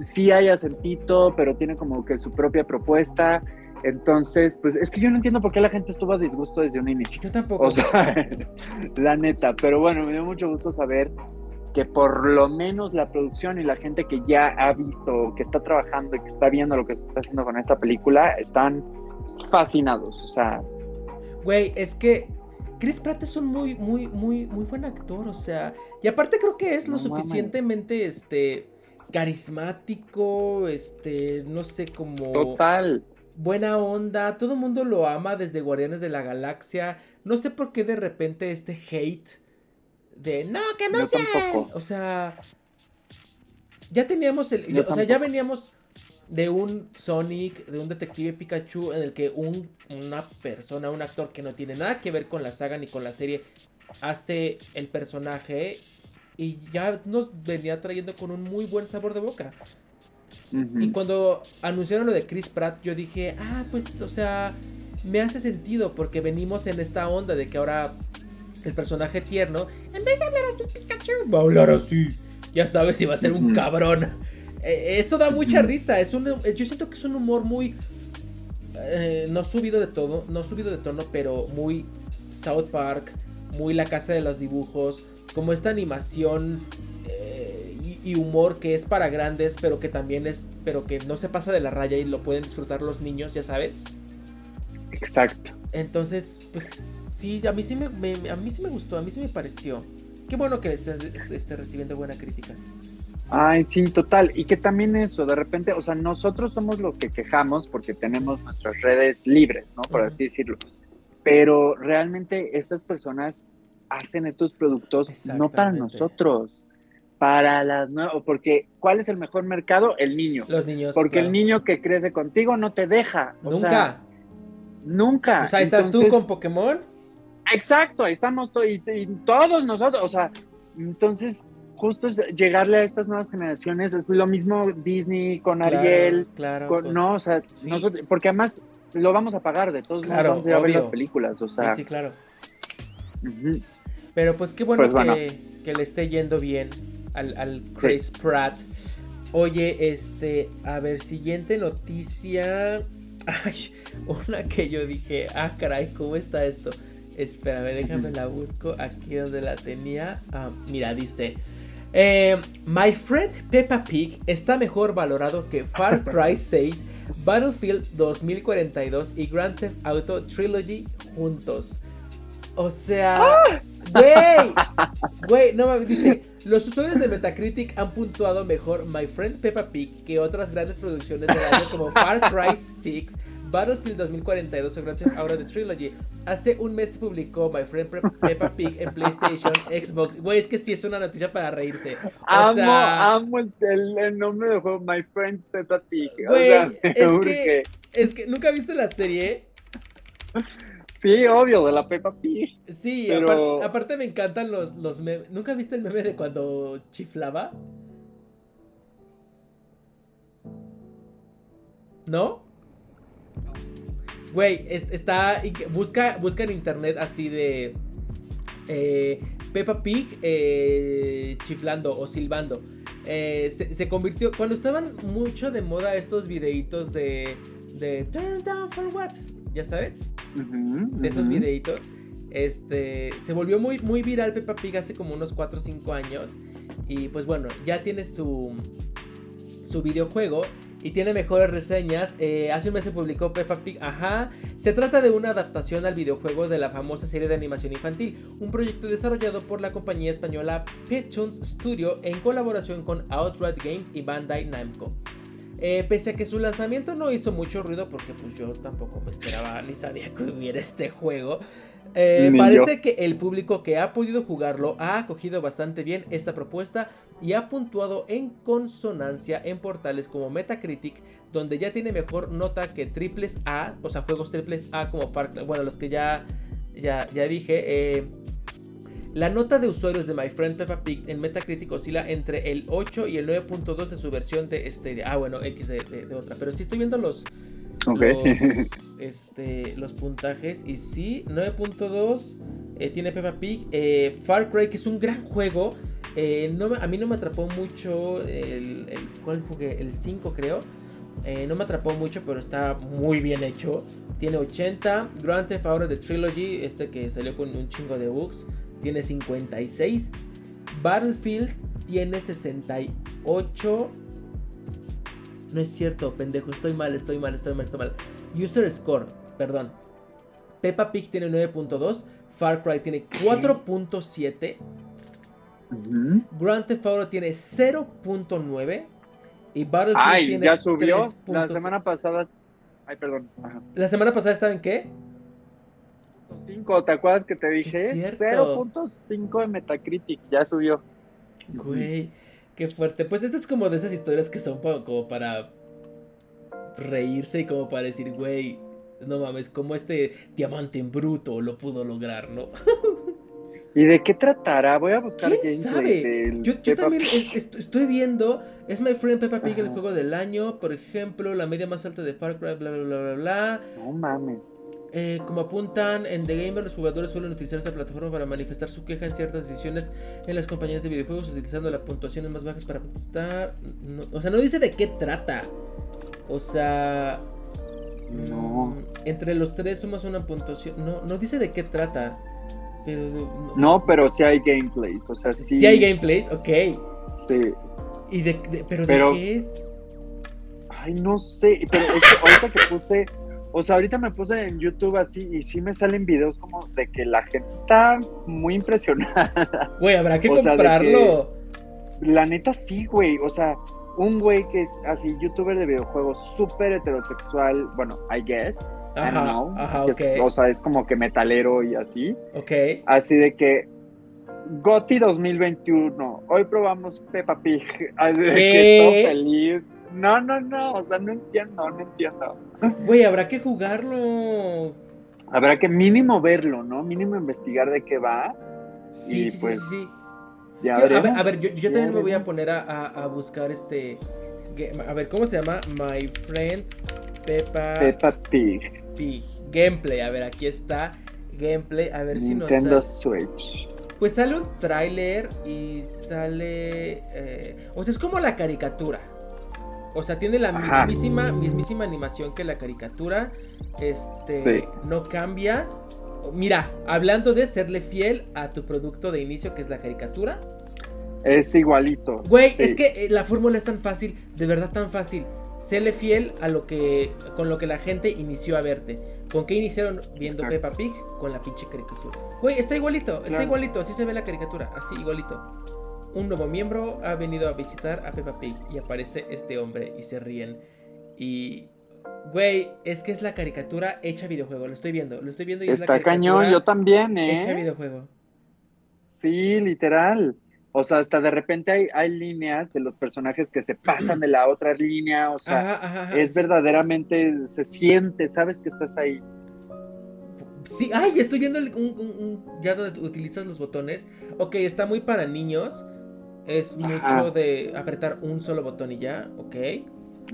Sí hay acentito, pero tiene como que su propia propuesta entonces, pues es que yo no entiendo por qué la gente estuvo a disgusto desde un inicio. Yo tampoco. O sea, la neta, pero bueno, me dio mucho gusto saber que por lo menos la producción y la gente que ya ha visto, que está trabajando y que está viendo lo que se está haciendo con esta película, están fascinados. O sea. Güey, es que Chris Pratt es un muy, muy, muy, muy buen actor. O sea. Y aparte creo que es lo suficientemente, este. carismático. Este. No sé cómo. Total buena onda, todo el mundo lo ama desde Guardianes de la Galaxia. No sé por qué de repente este hate de no, que no sea. O sea, ya teníamos el. o sea, ya veníamos de un Sonic, de un detective Pikachu, en el que un, una persona, un actor que no tiene nada que ver con la saga ni con la serie, hace el personaje y ya nos venía trayendo con un muy buen sabor de boca. Y cuando anunciaron lo de Chris Pratt, yo dije, ah, pues, o sea, me hace sentido porque venimos en esta onda de que ahora el personaje tierno, en vez de hablar así Pikachu, va a hablar así. Ya sabes si va a ser un cabrón. E, eso da mucha risa. Es un, yo siento que es un humor muy... Eh, no subido de todo, no subido de tono, pero muy South Park, muy la casa de los dibujos, como esta animación y humor que es para grandes, pero que también es, pero que no se pasa de la raya y lo pueden disfrutar los niños, ya sabes. Exacto. Entonces, pues sí, a mí sí me, a mí sí me gustó, a mí sí me pareció. Qué bueno que esté, esté recibiendo buena crítica. Ay, sí, total. Y que también eso, de repente, o sea, nosotros somos los que quejamos porque tenemos nuestras redes libres, ¿no? Por así decirlo. Pero realmente estas personas hacen estos productos no para nosotros para las nuevas, porque ¿cuál es el mejor mercado? El niño. Los niños. Porque el niño que crece contigo no te deja. nunca. nunca. O sea, ahí estás tú con Pokémon. Exacto, ahí estamos y, todos nosotros, o sea, entonces justo es llegarle a estas nuevas generaciones, es lo mismo Disney con Ariel, claro, no, o sea, porque además lo vamos a pagar de todos modos, vamos a, ver las películas, o sea. Sí, sí claro. Pero pues qué bueno, pues que, que le esté yendo bien al, Chris Pratt. Oye, este, a ver, siguiente noticia. Ay, una que yo dije, ah, caray, ¿cómo está esto? Espérame, déjame la busco aquí donde la tenía. Ah, mira, dice. Eh, My Friend Peppa Pig está mejor valorado que Far Cry 6, Battlefield 2042 y Grand Theft Auto Trilogy juntos. O sea, ¡Ah! güey, güey, no me dice. Los usuarios de Metacritic han puntuado mejor My Friend Peppa Pig que otras grandes producciones del año como Far Cry 6, Battlefield 2042 o Grand Theft Auto The Trilogy. Hace un mes se publicó My Friend Peppa Pig en PlayStation, Xbox. Güey, es que sí es una noticia para reírse. amo, amo el, nombre del juego My Friend Peppa Pig. Güey, es, que, es que nunca viste la serie. Sí, obvio, de la Peppa Pig. Sí, aparte me encantan los, los memes. ¿Nunca viste el meme de cuando chiflaba? ¿No? Güey, está. Busca, busca en internet así de. Eh, Peppa Pig eh, chiflando o silbando. eh, se, convirtió, cuando estaban mucho de moda estos videitos de, de Turn Down for What, ya sabes, de esos videitos, este, se volvió muy, muy viral Peppa Pig hace como unos 4 o 5 años y pues bueno, ya tiene su, su videojuego y tiene mejores reseñas. Eh, hace un mes se publicó Peppa Pig, ajá. Se trata de una adaptación al videojuego de la famosa serie de animación infantil, un proyecto desarrollado por la compañía española Pitchons Studio en colaboración con Outright Games y Bandai Namco. Eh, pese a que su lanzamiento no hizo mucho ruido, porque pues yo tampoco me esperaba ni sabía que hubiera este juego. Eh, parece que el público que ha podido jugarlo ha acogido bastante bien esta propuesta y ha puntuado en consonancia en portales como Metacritic, donde ya tiene mejor nota que triples A, o sea, juegos triples A como Far Cry, bueno, los que ya, ya, ya dije. Eh, la nota de usuarios de My Friend Peppa Pig en Metacritic oscila entre el 8 y el 9.2 de su versión de este. Ah, bueno, X de, otra. Pero sí estoy viendo los. Los, este, los puntajes. Y sí, 9.2 eh, tiene Peppa Pig. Eh, Far Cry, que es un gran juego. Eh, no, a mí no me atrapó mucho el, el ¿Cuál jugué? El 5, creo. no me atrapó mucho, pero está muy bien hecho. Tiene 80. Grand Theft Auto The Trilogy, este que salió con un chingo de bugs tiene 56. Battlefield tiene 68. No es cierto, pendejo. Estoy mal, estoy mal, estoy mal, estoy mal. User Score, perdón. Peppa Pig tiene 9.2. Far Cry tiene 4.7. Grand Theft Auto tiene 0.9. Y Battlefield Ay, tiene ya subió. La semana pasada. Ay, perdón. ¿La semana pasada estaba en qué? 5, ¿te acuerdas que te dije? 0.5 de Metacritic, ya subió. Güey, qué fuerte. Pues esta es como de esas historias que son como para reírse y como para decir, güey, no mames, como este diamante en bruto lo pudo lograr, ¿no? ¿Y de qué tratará? Voy a buscar ¿Quién sabe? Yo, también estoy viendo, es My Friend Peppa Pig el juego del año, por ejemplo, la media más alta de Far Cry, bla, bla, bla, bla, bla. No mames. Eh, como apuntan en The Gamer, los jugadores suelen utilizar esta plataforma para manifestar su queja en ciertas decisiones en las compañías de videojuegos, utilizando las puntuaciones más bajas para protestar. o sea, no dice de qué trata. O sea. No. Mm, entre los tres sumas una puntuación. No, no dice de qué trata. Pero. No, pero sí hay gameplays. O sea, sí. Sí hay gameplays, ok. Sí. ¿Y de, pero, de qué es? Ay, no sé. Pero es que ahorita que puse o sea, ahorita me puse en YouTube así y sí me salen videos como de que la gente está muy impresionada. Güey, habrá que comprarlo. la neta sí, güey. O sea, un güey que es así, youtuber de videojuegos, súper heterosexual, bueno, I guess. Ajá, I know, ajá, o sea, es como que metalero y así. Ok. Así de que Goti 2021. Hoy probamos Peppa Pig. ¿Qué? Que feliz. No, no, no. O sea, no entiendo, no entiendo. Güey, habrá que jugarlo. Habrá que mínimo verlo, ¿no? Mínimo investigar de qué va. Sí, sí, pues, sí, sí. a, ver, a, ver, yo, también me voy a poner a, a, buscar este. A ver, ¿cómo se llama? My friend Peppa, Peppa Pig. Pig. Gameplay. A ver, aquí está. Gameplay. A ver si nos. Nintendo Switch. Pues sale un tráiler y sale... Eh, o sea, es como la caricatura. O sea, tiene la mismísima, mismísima animación que la caricatura. Este, no cambia. Mira, hablando de serle fiel a tu producto de inicio, que es la caricatura. Es igualito. Güey, es que eh, la fórmula es tan fácil, de verdad tan fácil. Séle fiel a lo que con lo que la gente inició a verte. ¿Con qué iniciaron viendo Peppa Pig? Con la pinche caricatura. Güey, está igualito, está igualito, así se ve la caricatura, así igualito. Un nuevo miembro ha venido a visitar a Peppa Pig y aparece este hombre y se ríen. Y Güey, es que es la caricatura hecha videojuego, lo estoy viendo, lo estoy viendo y Está cañón, yo también, ¿eh? Hecha videojuego. Sí, literal. O sea, hasta de repente hay, hay líneas de los personajes que se pasan de la otra línea. O sea, es verdaderamente, se siente, sabes que estás ahí. Sí, ay, estoy viendo un, ya donde utilizas los botones. Ok, está muy para niños. Es mucho de apretar un solo botón y ya, ok.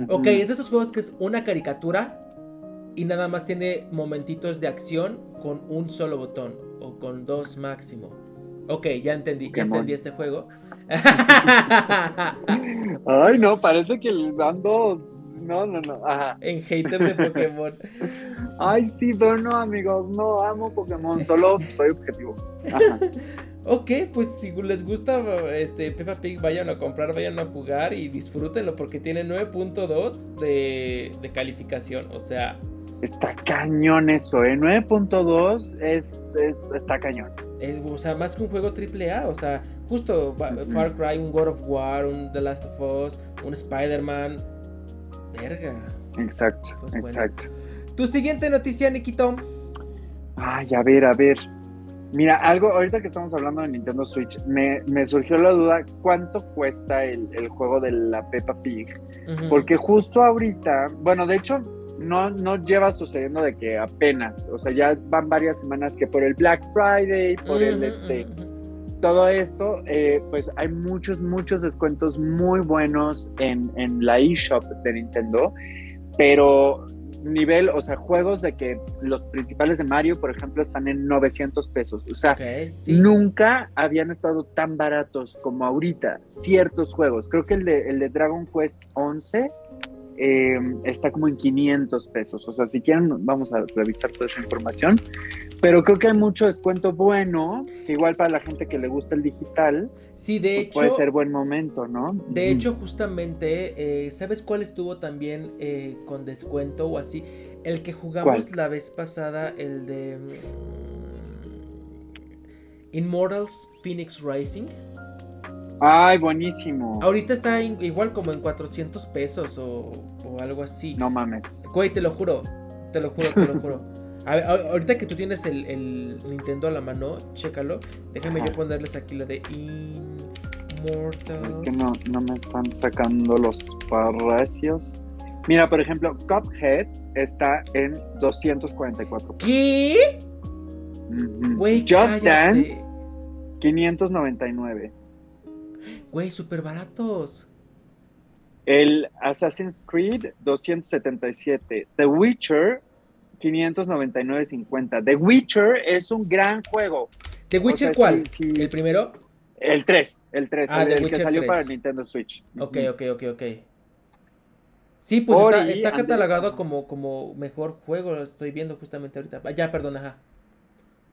Ok, es de estos juegos que es una caricatura y nada más tiene momentitos de acción con un solo botón o con dos máximo. Ok, ya entendí, ya entendí este juego. Ay, no, parece que ando. No, no, no. Ajá. En hater de Pokémon. Ay, sí, pero no, amigos. No amo Pokémon. Solo soy objetivo. Ajá. Ok, pues si les gusta este Peppa Pig, vayan a comprar, vayan a jugar y disfrútenlo porque tiene 9.2 de, de calificación. O sea, Está cañón eso, ¿eh? 9.2 es, es, está cañón. Es, o sea, más que un juego AAA, o sea, justo Far Cry, un God of War, un The Last of Us, un Spider-Man. Verga. Exacto, pues exacto. Tu siguiente noticia, Nikito. Ay, a ver, a ver. Mira, algo, ahorita que estamos hablando de Nintendo Switch, me, me surgió la duda, ¿cuánto cuesta el, el juego de la Peppa Pig? Porque justo ahorita, bueno, de hecho, no, no lleva sucediendo de que apenas, o sea, ya van varias semanas que por el Black Friday, por el este, todo esto, eh, pues hay muchos, muchos descuentos muy buenos en, en la eShop de Nintendo, pero nivel, o sea, juegos de que los principales de Mario, por ejemplo, están en 900 pesos. O sea, nunca habían estado tan baratos como ahorita ciertos juegos. Creo que el de, el de Dragon Quest 11 Em, está como en 500 pesos. O sea, si quieren, vamos a revisar toda esa información. Pero creo que hay mucho descuento bueno, que igual para la gente que le gusta el digital, sí, de pues hecho, puede ser buen momento, ¿no? De hecho, justamente, eh, ¿sabes cuál estuvo también eh, con descuento o así? El que jugamos la vez pasada, el de mm, Immortals Phoenix Rising. Ay, buenísimo. Ahorita está igual como en 400 pesos o, algo así. No mames. Güey, te lo juro. Te lo juro, te lo juro. ahorita que tú tienes el, Nintendo a la mano, chécalo. Déjame yo ponerles aquí la de Immortals. Es que no, no me están sacando los precios. Mira, por ejemplo, Cuphead está en 244. ¿Qué? Just Dance, 599. Güey, súper baratos. El Assassin's Creed 277. The Witcher 599.50. The Witcher es un gran juego. ¿The Witcher cuál? ¿El primero? El 3, el 3, ah, el, que salió para Nintendo Switch. Ok, ok, ok, ok. Sí, pues está, está catalogado como, como mejor juego, lo estoy viendo justamente ahorita. Ya, perdón, ajá.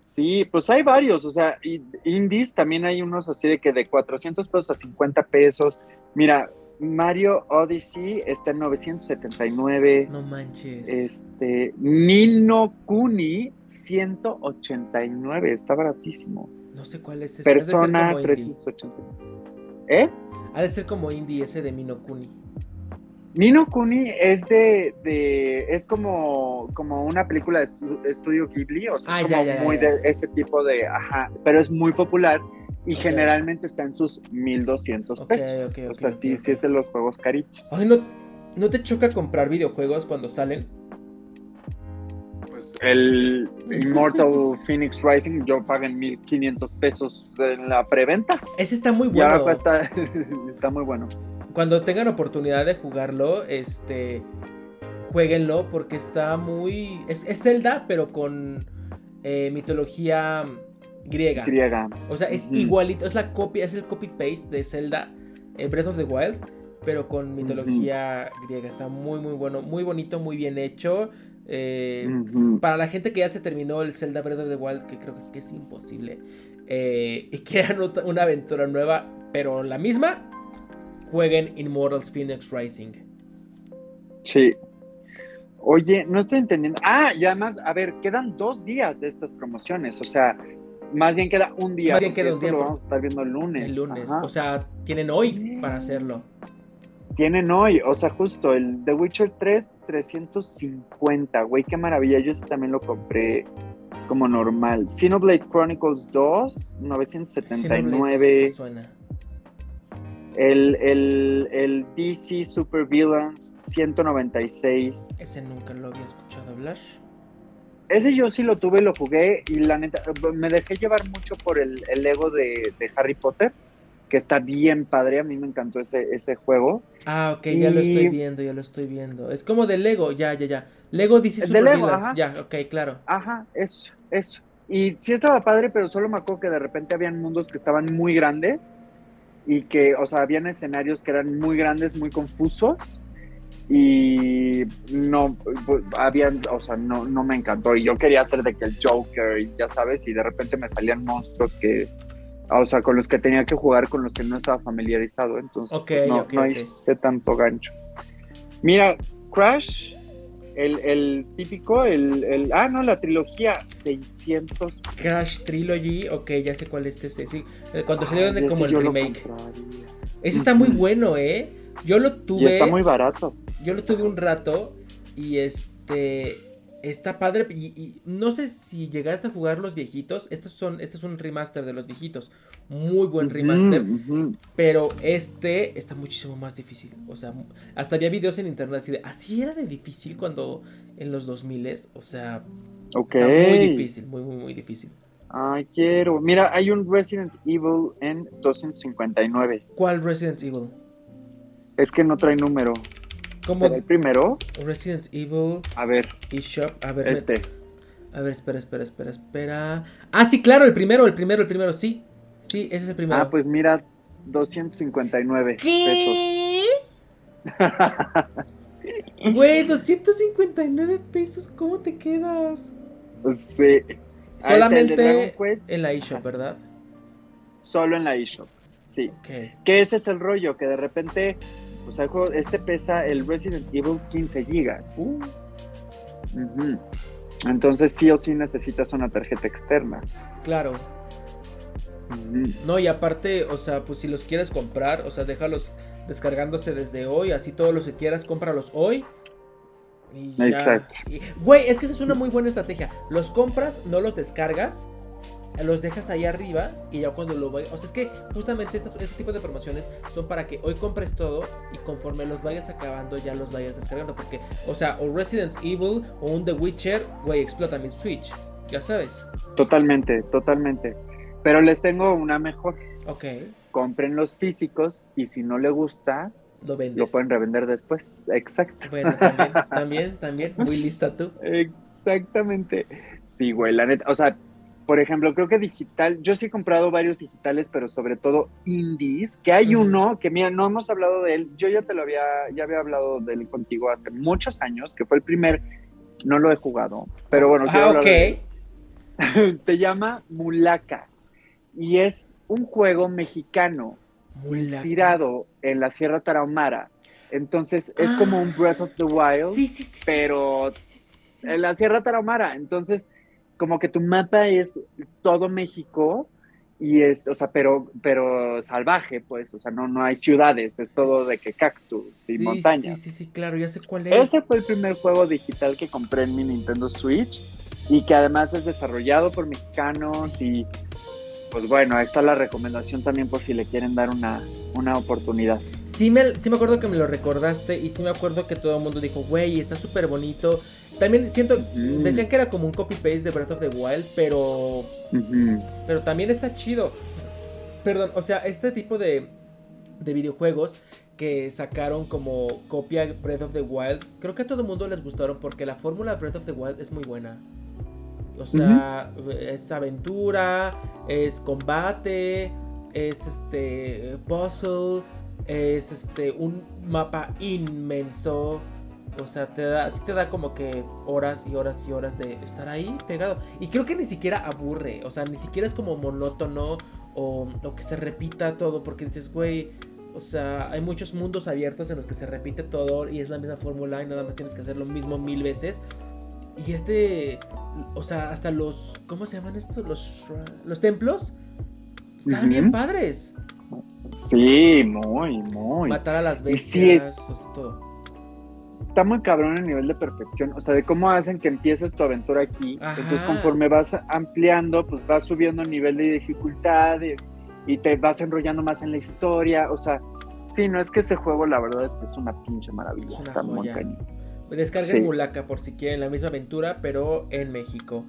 Sí, pues hay varios, o sea, indies también hay unos así de que de 400 pesos a 50 pesos. Mira, Mario Odyssey está en 979. No manches. Este, Nino Kuni 189, está baratísimo. No sé cuál es ese. Persona 380. ¿Eh? Ha de ser como indie ese de Nino Kuni. Nino Kuni es de, es como, como una película de estudio Ghibli, o sea, ah, como muy de ese tipo de, ajá, pero es muy popular y generalmente está en sus 1200 pesos. o sea, sí, sí es de los juegos caritos. Ay, ¿no, ¿no te choca comprar videojuegos cuando salen? Pues el Immortal Phoenix Rising yo pagué 1500 pesos en la preventa. Ese está muy bueno. Y ahora cuesta, está muy bueno cuando tengan oportunidad de jugarlo, este, jueguenlo porque está muy... Es, Zelda, pero con eh, mitología griega. Griega. O sea, es igualito, es la copia, es el copy-paste de Zelda, eh, Breath of the Wild, pero con mitología griega. Está muy, muy bueno, muy bonito, muy bien hecho. Eh, para la gente que ya se terminó el Zelda Breath of the Wild, que creo que es imposible, y quieran una aventura nueva, pero la misma, jueguen Immortals Phoenix Rising. Sí. Oye, no estoy entendiendo. Ah, y además, a ver, quedan dos días de estas promociones. O sea, más bien queda un día. Más bien queda un día. Lo vamos a estar viendo el lunes. El lunes. O sea, tienen hoy para hacerlo. Tienen hoy, o sea, justo el The Witcher 3, 350, güey, qué maravilla. Yo también lo compré como normal. Xenoblade Chronicles 2, 979. Suena. El, el, el DC Super Villains 196. Ese nunca lo había escuchado hablar. Ese yo sí lo tuve, lo jugué y la neta, me dejé llevar mucho por el, el Lego de, Harry Potter, que está bien padre, a mí me encantó ese, ese juego. Ah, ok, ya lo estoy viendo, ya lo estoy viendo. Es como de Lego, ya, ya, ya. Lego DC Super Villains, ya, ok, claro. Ajá, eso, eso. Y sí estaba padre, pero solo me acuerdo que de repente habían mundos que estaban muy grandes y que, o sea, habían escenarios que eran muy grandes, muy confusos y no, habían, o sea, no, no me encantó. Y yo quería hacer de que el Joker, ya sabes, y de repente me salían monstruos que, o sea, con los que tenía que jugar, con los que no estaba familiarizado, entonces pues, no, no hice tanto gancho. Mira, Crash, el, el típico, el, el, ah, no, la trilogía 600. Crash Trilogy, ok, ya sé cuál es ese, sí, eh, cuando se salió como el remake. Ese está muy bueno, ¿eh? Yo lo tuve. Y está muy barato yo lo tuve un rato y este está padre y, no sé si llegaste a jugar los viejitos. Estos son, este es un remaster de los viejitos, muy buen remaster, pero este está muchísimo más difícil. O sea, hasta había videos en internet así de, así era de difícil cuando en los 2000 o sea, está muy difícil, muy muy muy difícil. Ay, quiero. Mira, hay un Resident Evil en 259. ¿Cuál Resident Evil? Es que no trae número. ¿El primero? Resident Evil. A ver. eShop. A ver. Este. A ver, espera, espera, espera, espera. Ah, sí, claro, el primero, el primero, el primero, sí. Sí, ese es el primero. Ah, pues mira, 259 ¿Qué? pesos. Güey, 259 pesos, ¿cómo te quedas? Sí. Solamente en la eShop, ¿verdad? Solo en la eShop, sí. Okay. Que ese es el rollo, que de repente o sea, este pesa el Resident Evil 15 gigas. Uh. Entonces sí o sí necesitas una tarjeta externa. Claro. No, y aparte, o sea, pues si los quieres comprar, o sea, déjalos descargándose desde hoy, así todos los que quieras, cómpralos hoy. Exacto. güey, es que esa es una muy buena estrategia. Los compras, no los descargas los dejas ahí arriba y ya cuando lo vayas. O sea, es que justamente este tipo de promociones son para que hoy compres todo y conforme los vayas acabando ya los vayas descargando. Porque, o sea, o Resident Evil o un The Witcher, güey, explota mi Switch. Ya sabes. Totalmente, totalmente. Pero les tengo una mejor. Ok. Compren los físicos y si no le gusta, lo, vendes. lo pueden revender después. Exacto. Bueno, también, también, también. Muy lista tú. Exactamente. Sí, güey, la neta. O sea, por ejemplo, creo que digital, yo sí he comprado varios digitales, pero sobre todo indies, que hay uno que, mira, no hemos hablado de él, yo ya te lo había, ya había hablado de él contigo hace muchos años, que fue el primer, no lo he jugado, pero bueno, ah, ok. Se llama Mulaka y es un juego mexicano inspirado en la Sierra Tarahumara. Entonces es como un Breath of the Wild, pero en la Sierra Tarahumara. Entonces como que tu mapa es todo México y es, o sea, pero, pero salvaje, pues, o sea, no, no hay ciudades, es todo de que cactus y montañas. Sí, sí, sí, claro, ya sé cuál es. Ese fue el primer juego digital que compré en mi Nintendo Switch y que además es desarrollado por mexicanos y pues bueno, ahí está la recomendación también por si le quieren dar una, una oportunidad. Sí me, sí me acuerdo que me lo recordaste y sí me acuerdo que todo el mundo dijo, güey, está súper bonito también siento, decían que era como un copy-paste de Breath of the Wild, pero... Pero también está chido. Perdón, o sea, este tipo de, de videojuegos que sacaron como copia Breath of the Wild, creo que a todo el mundo les gustaron porque la fórmula Breath of the Wild es muy buena. O sea, es aventura, es combate, es este puzzle, es este un mapa inmenso. O sea, te da, sí te da como que horas y horas y horas de estar ahí pegado. Y creo que ni siquiera aburre. O sea, ni siquiera es como monótono o, que se repita todo. Porque dices, güey, o sea, hay muchos mundos abiertos en los que se repite todo y es la misma fórmula y nada más tienes que hacer lo mismo mil veces. Y este, o sea, hasta los, ¿cómo se llaman estos? Los, los templos. Están bien padres. Sí, muy, muy. Matar a las bestias, sí es... todo está muy cabrón el nivel de perfección, o sea, de cómo hacen que empieces tu aventura aquí. Entonces, conforme vas ampliando, pues vas subiendo el nivel de dificultad y, te vas enrollando más en la historia. O sea, sí, no es que ese juego, la verdad es que es una pinche maravilla. está muy cañón. Descarguen Mulaka por si quieren la misma aventura, pero en México.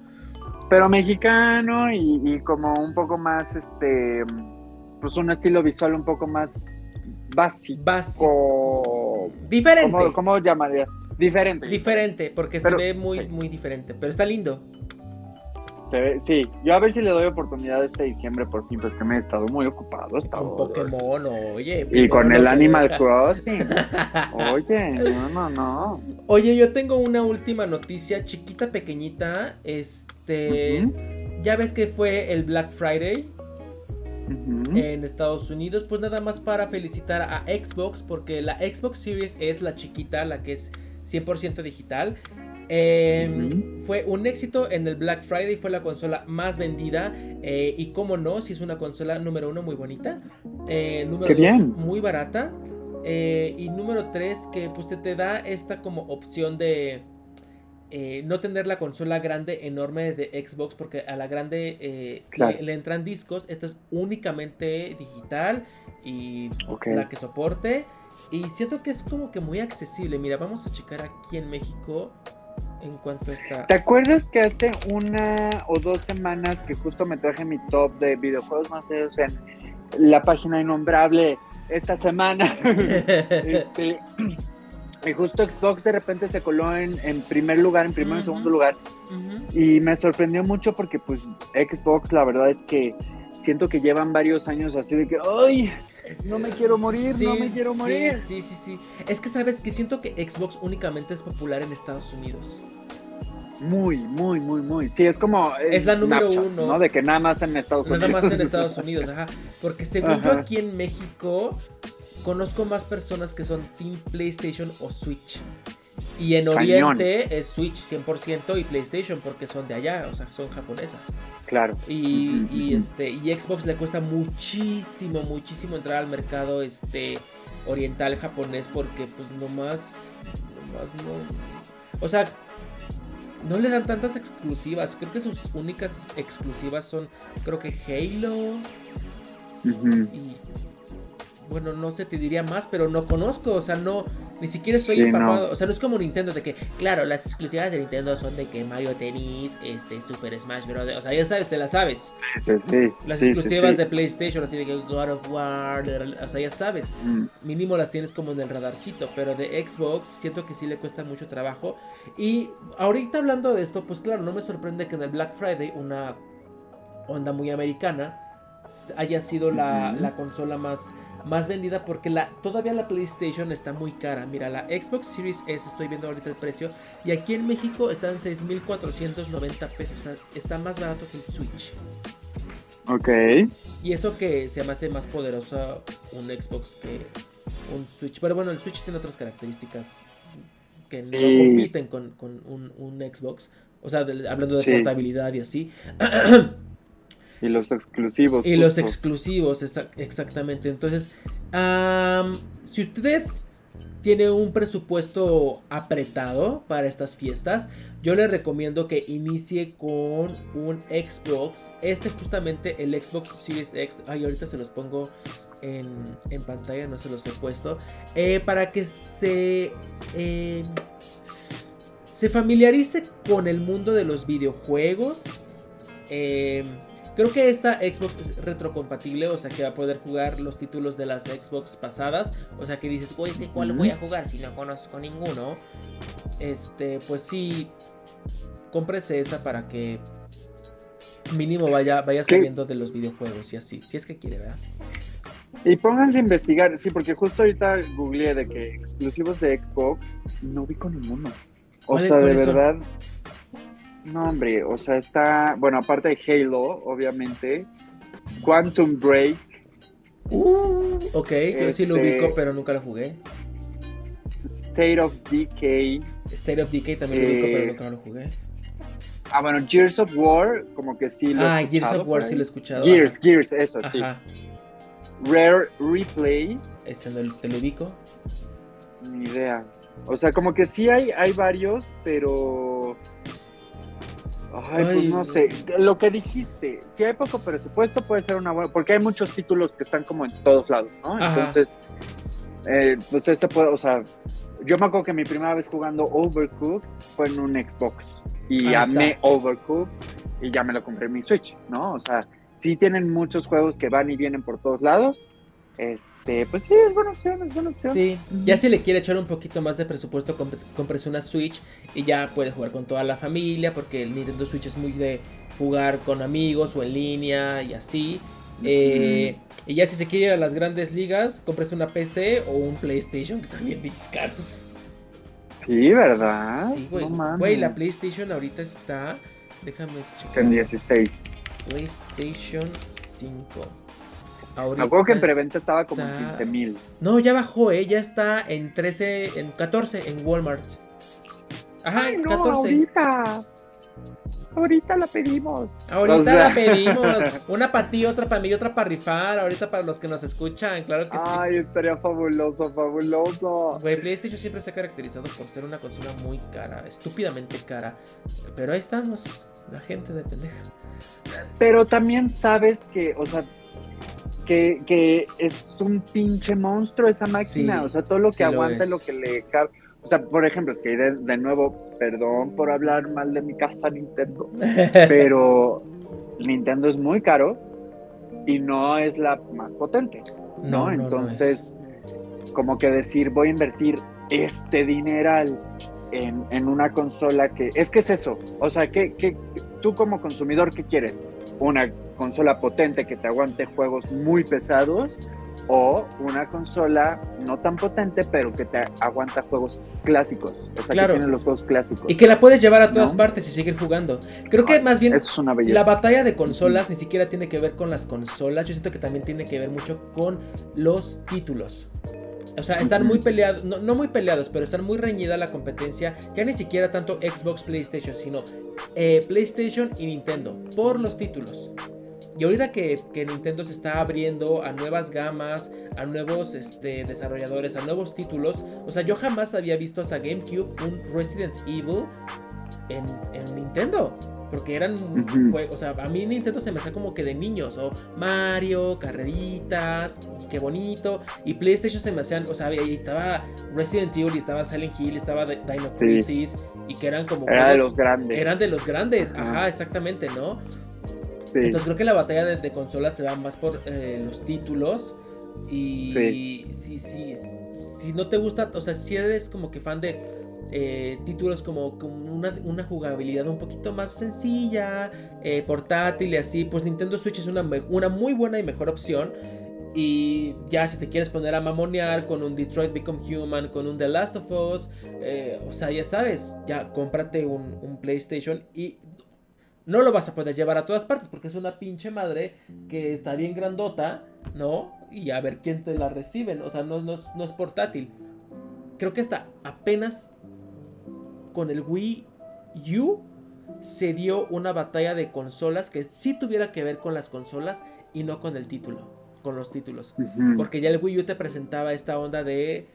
Pero mexicano y, y como un poco más, este, pues un estilo visual un poco más básico. Básico. Diferente. ¿Cómo, ¿Cómo, llamaría? Diferente. Diferente, porque se ve muy, muy diferente. Pero está lindo. Sí, yo a ver si le doy oportunidad este diciembre por fin, pues que me he estado muy ocupado. Con Pokémon, oye. Y con el Animal Crossing. oye, no, no, no. Oye, yo tengo una última noticia, chiquita, pequeñita. Este. Ya ves que fue el Black Friday. En Estados Unidos, pues nada más para felicitar a Xbox, porque la Xbox Series es la chiquita, la que es 100% digital. Em, fue un éxito en el Black Friday, fue la consola más vendida. Eh, y como no, si es una consola número uno muy bonita. Eh, número dos, muy barata. Eh, y número tres, que pues te, da esta como opción de no tener la consola grande, enorme de Xbox, porque a la grande le, entran discos. Esta es únicamente digital y la que soporte. Y siento que es como que muy accesible. Mira, vamos a checar aquí en México en cuanto está. ¿Te acuerdas que hace una o dos semanas que justo me traje mi top de videojuegos más feos en la página innombrable esta semana? este, y justo Xbox de repente se coló en, primer lugar, en primer y segundo lugar. Y me sorprendió mucho porque pues Xbox la verdad es que siento que llevan varios años así de que, ¡ay! No me quiero morir, no me quiero morir. Sí, sí, sí. Es que sabes que siento que Xbox únicamente es popular en Estados Unidos. Muy, muy, muy, muy. Sí, es como. Es la número uno. ¿no? De que nada más en Estados Unidos. Nada más en Estados Unidos, ajá. Porque según yo aquí en México, conozco más personas que son Team PlayStation o Switch. Y en Oriente es Switch 100% y PlayStation porque son de allá, o sea, son japonesas. Claro. Y, este y Xbox le cuesta muchísimo, muchísimo entrar al mercado este oriental japonés porque pues nomás nomás no o sea, no le dan tantas exclusivas. Creo que sus únicas exclusivas son creo que Halo y bueno, no sé, te diría más, pero no conozco, o sea, no, ni siquiera estoy empapado, o sea, no es como Nintendo de que, claro, las exclusivas de Nintendo son de que Mario Tennis, este, Super Smash Bros., o sea, ya sabes, te las sabes. Sí, sí, las exclusivas de PlayStation, así de que God of War, o sea, ya sabes, mm. mínimo las tienes como en el radarcito, pero de Xbox siento que sí le cuesta mucho trabajo. Y ahorita hablando de esto, pues claro, no me sorprende que en el Black Friday una onda muy americana haya sido la, la consola más más vendida porque la, todavía la PlayStation está muy cara. Mira, la Xbox Series S, estoy viendo ahorita el precio, y aquí en México están 6.490 pesos. O sea, está más barato que el Switch. Ok. Y eso que se me hace más poderosa un Xbox que un Switch. Pero bueno, el Switch tiene otras características que no compiten con, un, Xbox. O sea, hablando de portabilidad y así. Y los exclusivos. Y los exclusivos, exactamente. Entonces, si usted tiene un presupuesto apretado para estas fiestas, yo le recomiendo que inicie con un Xbox. Este justamente el Xbox Series X. Ay, ahorita se los pongo en, pantalla, no se los he puesto. Eh, para que se... Eh, se familiarice con el mundo de los videojuegos. Eh, Creo que esta Xbox es retrocompatible, o sea que va a poder jugar los títulos de las Xbox pasadas. O sea que dices, oye, ¿cuál voy a jugar si no conozco ninguno? Este, pues sí, cómprese esa para que mínimo vaya, vaya sabiendo de los videojuegos y así, si es que quiere, ¿verdad? Y pónganse a investigar, sí, porque justo ahorita googleé de que exclusivos de Xbox no vi con ninguno. O sea, de verdad. No, hombre, o sea, está, bueno, aparte de Halo, obviamente, Quantum Break. Uh, ok, yo sí lo ubico, este, pero nunca lo jugué. State of Decay. State of Decay también lo ubico, pero eh, nunca lo jugué. Ah, bueno, Gears of War, como que sí lo he escuchado. Ah, Gears of War sí lo he escuchado. Gears, Gears, eso, sí. Rare Replay. ¿Ese no te lo ubico? Ni idea. O sea, como que sí hay, hay varios, pero Ay, pues no sé, lo que dijiste, si hay poco presupuesto puede ser una buena, porque hay muchos títulos que están como en todos lados, ¿no? Entonces, eh, pues este puede, o sea, yo me acuerdo que mi primera vez jugando Overcooked fue en un Xbox y amé Overcooked y ya me lo compré en mi Switch, ¿no? O sea, sí tienen muchos juegos que van y vienen por todos lados, Este, pues sí, es buena opción, es buena opción. Sí, ya si le quiere echar un poquito más de presupuesto, compres una Switch y ya puede jugar con toda la familia, porque el Nintendo Switch es muy de jugar con amigos o en línea y así. Eh, y ya si se quiere ir a las grandes ligas, compres una PC o un PlayStation, que están bien bichos caros. Sí, ¿verdad? Sí, güey. güey, la PlayStation ahorita está. Déjame checar. En 16. PlayStation 5. Ahorita Me acuerdo que en preventa estaba como en 15 mil. No, ya bajó, ¿eh? Ya está en 13, en 14 en Walmart. Ajá, en 14. Ahorita. Ahorita la pedimos. Ahorita la pedimos. Una para ti, otra para mí, otra para rifar. Ahorita para los que nos escuchan, claro que sí. Ay, estaría fabuloso, fabuloso. Güey, PlayStation siempre se ha caracterizado por ser una consola muy cara, estúpidamente cara. Pero ahí estamos, la gente de pendeja. Pero también sabes que, o sea, que, que es un pinche monstruo esa máquina. o sea, todo lo que aguanta lo, lo que le cabe. O sea, por ejemplo, es que de, de, nuevo, perdón por hablar mal de mi casa Nintendo, pero Nintendo es muy caro y no es la más potente, ¿no? Entonces, como que decir, voy a invertir este dineral en, en, una consola que... Es que es eso, o sea, que, que tú como consumidor, ¿qué quieres? Una consola potente que te aguante juegos muy pesados o una consola no tan potente, pero que te aguanta juegos clásicos. O sea, que tiene los juegos clásicos. Y que la puedes llevar a todas partes y seguir jugando. Creo que más bien es una la batalla de consolas ni siquiera tiene que ver con las consolas. Yo siento que también tiene que ver mucho con los títulos. O sea, están muy peleados, no, no, muy peleados, pero están muy reñida la competencia. Ya ni siquiera tanto Xbox, PlayStation, sino eh, PlayStation y Nintendo por los títulos. Y ahorita que, Nintendo se está abriendo a nuevas gamas, a nuevos este, desarrolladores, a nuevos títulos, o sea, yo jamás había visto hasta GameCube un Resident Evil en, Nintendo. Porque eran juegos, o sea, a mí Nintendo se me hace como que de niños, o Mario, carreritas, qué bonito. Y PlayStation se me hacían, o sea, ahí estaba Resident Evil, y estaba Silent Hill, y estaba Dino Crisis, y que eran como. Eran de los grandes. Eran de los grandes, ajá exactamente, ¿no? Entonces creo que la batalla de, consolas se va más por eh, los títulos. Y sí. si, si, no te gusta, o sea, si eres como que fan de eh, títulos como, una, jugabilidad un poquito más sencilla, eh, portátil y así, pues Nintendo Switch es una, una muy buena y mejor opción. Y ya si te quieres poner a mamonear con un Detroit Become Human, con un The Last of Us, o sea, ya sabes, ya cómprate un, un PlayStation y no lo vas a poder llevar a todas partes porque es una pinche madre que está bien grandota, ¿no? Y a ver quién te la reciben. O sea, no, no, es, portátil. Creo que hasta apenas con el Wii U se dio una batalla de consolas que sí tuviera que ver con las consolas y no con el título, con los títulos. Porque ya el Wii U te presentaba esta onda de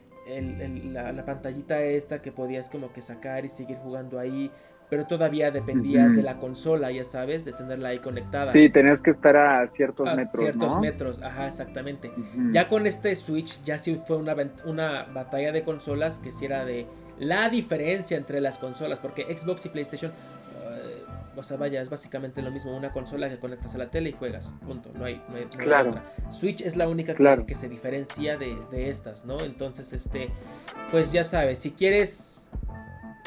la, la, pantallita esta que podías como que sacar y seguir jugando ahí pero todavía dependías de la consola, ya sabes, de tenerla ahí conectada. Sí, tenías que estar a ciertos a metros. Ciertos metros, ajá, exactamente. Ya con este Switch, ya sí fue una, una batalla de consolas que sí era de la diferencia entre las consolas, porque Xbox y PlayStation, eh, o sea, vaya, es básicamente lo mismo, una consola que conectas a la tele y juegas, punto, no hay, no hay, otra. Switch es la única que, que, se diferencia de, de estas, ¿no? Entonces, este, pues ya sabes, si quieres...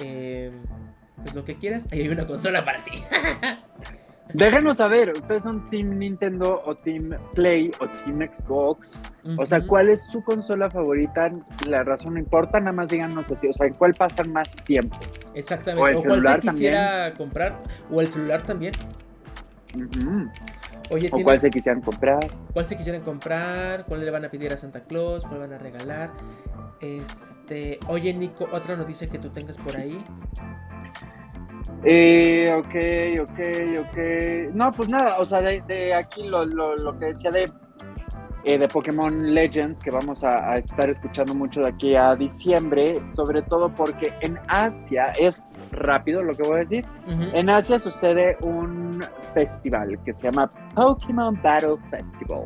Eh, pues lo que quieras, ahí hay una consola para ti. Déjenos saber, ¿ustedes son Team Nintendo o Team Play o Team Xbox? O sea, ¿cuál es su consola favorita? La razón no importa, nada más díganos así. O sea, ¿cuál pasan más tiempo? Exactamente. O, el cuál se quisiera comprar, o el celular también. Oye, ¿O cuál se quisieran comprar? ¿Cuál se quisieran comprar? ¿Cuál le van a pedir a Santa Claus? ¿Cuál van a regalar? Este, oye Nico, otra noticia que tú tengas por ahí. Eh, ok, ok, ok. No, pues nada, o sea, de, aquí lo, lo, que decía de, eh, de Pokémon Legends, que vamos a, estar escuchando mucho de aquí a diciembre, sobre todo porque en Asia, es rápido lo que voy a decir, en Asia sucede un festival que se llama Pokémon Battle Festival,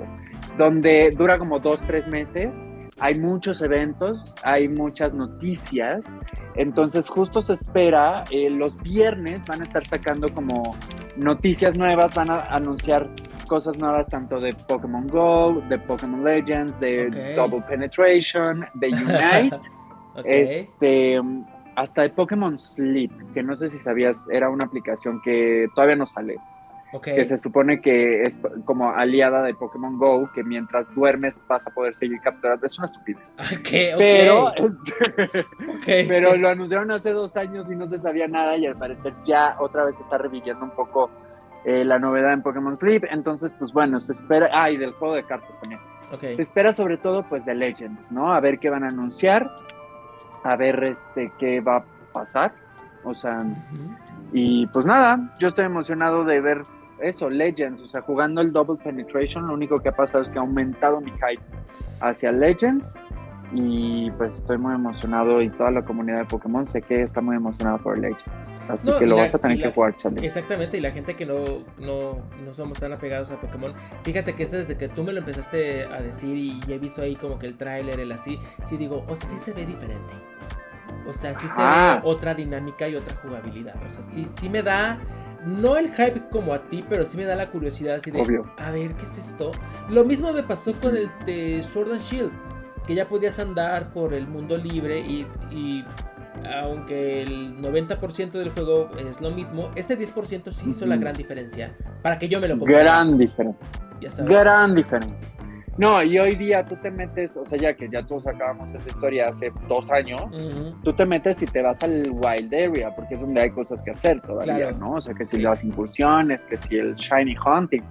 donde dura como dos, tres meses hay muchos eventos, hay muchas noticias, entonces justo se espera, eh, los viernes van a estar sacando como noticias nuevas, van a anunciar cosas nuevas tanto de Pokémon Go, de Pokémon Legends, de. Double Penetration, de Unite, este, hasta de Pokémon Sleep, que no sé si sabías, era una aplicación que todavía no sale, ok. que se supone que es como aliada de Pokémon Go, que mientras duermes vas a poder seguir capturando. Es una estupidez. Ok, ok. Pero, este, pero lo anunciaron hace dos años y no se sabía nada y al parecer ya otra vez está reviviendo un poco eh, la novedad en Pokémon Sleep. Entonces, pues bueno, se espera. Ah, y del juego de cartas también. Se espera sobre todo pues de Legends, ¿no? A ver qué van a anunciar, a ver este qué va a pasar. O sea, Ujú. y pues nada, yo estoy emocionado de ver eso, Legends, o sea, jugando el Double Penetration, lo único que ha pasado es que ha aumentado mi hype hacia Legends y pues estoy muy emocionado y toda la comunidad de Pokémon sé que está muy emocionada por Legends, así No, que lo la- vas a tener que jugar, Charlie. Exactamente, y la gente que no, no, no somos tan apegados a Pokémon, fíjate que desde que tú me lo empezaste a decir y he visto ahí como que el tráiler, el así, sí digo, o sea, sí se ve diferente. O sea, sí se ve otra dinámica y otra jugabilidad. O sea, sí, sí me da, no el hype como a ti, pero sí me da la curiosidad así de, Obvio. a ver, ¿qué es esto? Lo mismo me pasó con el de Sword and Shield, que ya podías andar por el mundo libre y, y aunque el 90% del juego es lo mismo, ese 10% sí hizo la gran diferencia para que yo me lo comprara. Gran diferencia. ya sabes. Gran diferencia. No, y hoy día tú te metes, o sea, ya que ya todos acabamos esta historia hace dos años, Ujú. tú te metes y te vas al Wild Area, porque es donde hay cosas que hacer todavía, Claro. ¿no? O sea, que si Sí. las incursiones, que si el Shiny Hunting.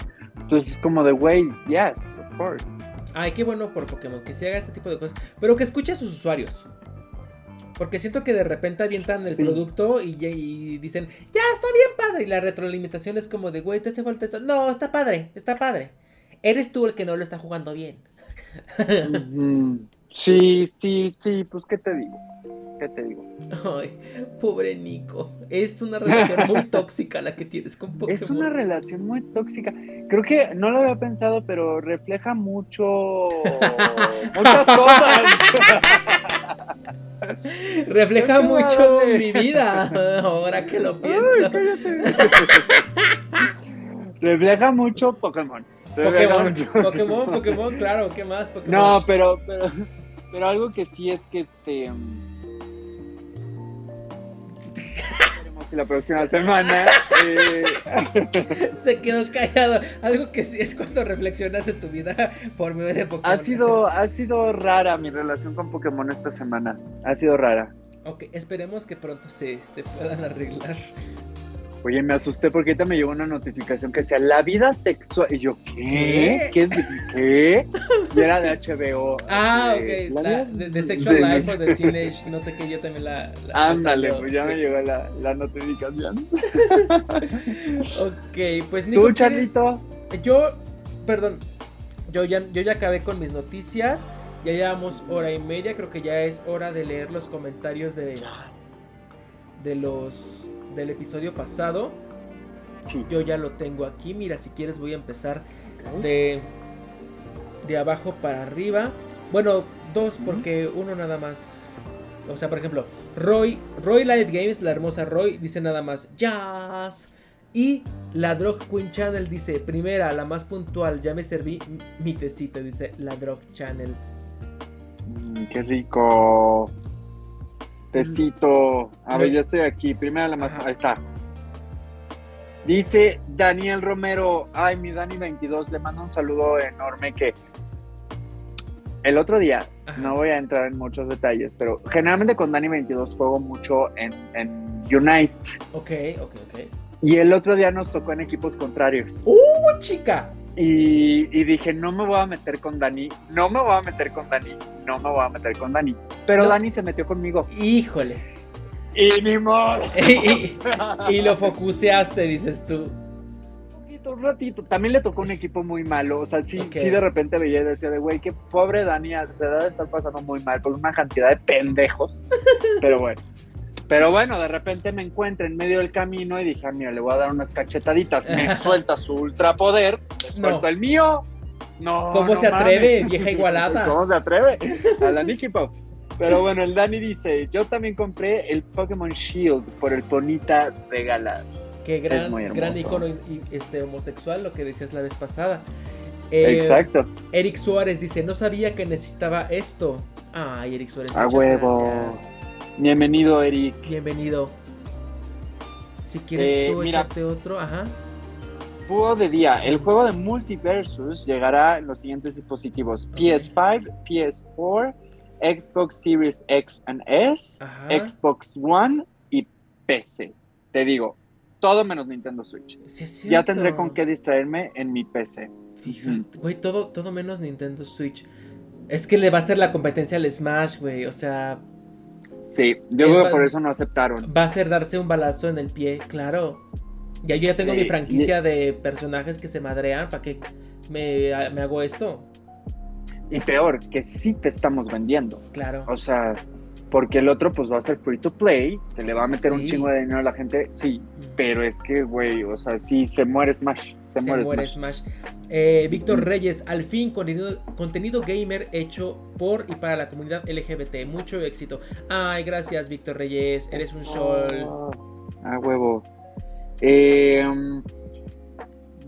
Entonces es como de, güey, yes, of course. Ay, qué bueno por Pokémon, que se haga este tipo de cosas, pero que escuche a sus usuarios. Porque siento que de repente avientan el producto y, y dicen, ya está bien padre. Y la retroalimentación es como de, güey, te hace falta esto. No, está padre, está padre. Eres tú el que no lo está jugando bien. Sí, sí, sí, pues ¿qué te digo? ¿Qué te digo? Ay, pobre Nico. Es una relación muy tóxica la que tienes con Pokémon. Es una relación muy tóxica. Creo que no lo había pensado, pero refleja mucho muchas cosas. Refleja mucho mi vida. Ahora que lo pienso. refleja mucho Pokémon. Pokémon, Pokémon, Pokémon, claro, ¿qué más? Pokémon. No, pero, pero, pero algo que sí es que este. mm, veremos si la próxima semana. eh, Se quedó callado. Algo que sí es cuando reflexionas en tu vida por medio de Pokémon. ha sido, ha sido rara mi relación con Pokémon esta semana. Ha sido rara. Ok, esperemos que pronto se, se puedan arreglar. Oye, me asusté porque ahorita me llegó una notificación que decía la vida sexual. Y yo, ¿qué? ¿Qué? ¿Qué? ¿Qué? Y era de HBO. Ah, Eh, ok. la de, de Sexual de- Life o de Teenage, no sé qué, yo también la. la- Ándale, pues ya me llegó la, la notificación. Ok, pues Nico. ¿Tú, ¿quieres- Charlito? Yo, perdón, yo ya, yo ya acabé con mis noticias. Ya llevamos hora y media. Creo que ya es hora de leer los comentarios de, de los del episodio pasado. Sí. Yo ya lo tengo aquí. Mira, si quieres voy a empezar de, de abajo para arriba. Bueno, dos porque uno nada más. O sea, por ejemplo, Roy, Roy Light Games, la hermosa Roy, dice nada más Jazz. Y la Drog Queen Channel dice, primera, la más puntual, ya me serví mi tecito, dice la Drog Channel. Mm, qué rico. Tecito. A ver, ya estoy aquí. Primera la más. Ahí está. Dice Daniel Romero. Ay, mi Dani 22. Le mando un saludo enorme que. El otro día, no voy a entrar en muchos detalles, pero generalmente con Dani 22 juego mucho en, en Unite. Ok, ok, ok. Y el otro día nos tocó en equipos contrarios. ¡Uh, chica! Y, y dije, no me voy a meter con Dani, no me voy a meter con Dani, no me voy a meter con Dani. Pero No. Dani se metió conmigo. Híjole. Y ni modo. y, y lo focuseaste, dices tú. Un poquito, un ratito. También le tocó un equipo muy malo. O sea, sí, sí de repente veía y decía de güey, que pobre Dani se debe de estar pasando muy mal con una cantidad de pendejos. Pero bueno. Pero bueno, de repente me encuentro en medio del camino y dije, ah, mira, le voy a dar unas cachetaditas. Me suelta su ultrapoder, No. suelto el mío. No. ¿Cómo no se atreve, mames. vieja igualada? ¿Cómo se atreve? A la Nicky Pop. Pero bueno, el Dani dice, yo también compré el Pokémon Shield por el Ponita regalado. Qué gran, gran icono y- este, homosexual, lo que decías la vez pasada. Eh, Exacto. Eric Suárez dice, no sabía que necesitaba esto. Ay, Eric Suárez, A huevo. gracias. Bienvenido, Eric. Bienvenido. Si quieres Eh, tú mira. échate otro, ajá. Búho de día. El juego de Multiversus llegará en los siguientes dispositivos: Ok. PS5, PS4, Xbox Series X and S, Ajá. Xbox One y PC. Te digo, todo menos Nintendo Switch. Sí, Ya tendré con qué distraerme en mi PC. Fíjate, güey, todo, todo menos Nintendo Switch. Es que le va a hacer la competencia al Smash, güey. O sea, Sí, yo Es creo que por eso no aceptaron. va a ser darse un balazo en el pie, claro. Ya yo ya tengo Sí, mi franquicia de personajes que se madrean. ¿Para qué me, me hago esto? Y peor, que sí te estamos vendiendo. Claro. O sea, porque el otro pues va a ser free to play, te le va a meter un chingo de dinero a la gente, sí, pero es que, güey, o sea, sí se muere Smash, se, Se muere, muere Smash. Smash. Eh, Víctor Reyes, al fin contenido, contenido gamer hecho por y para la comunidad LGBT. Mucho éxito. Ay, gracias, Víctor Reyes. Eres un sol. Ah, huevo. Eh,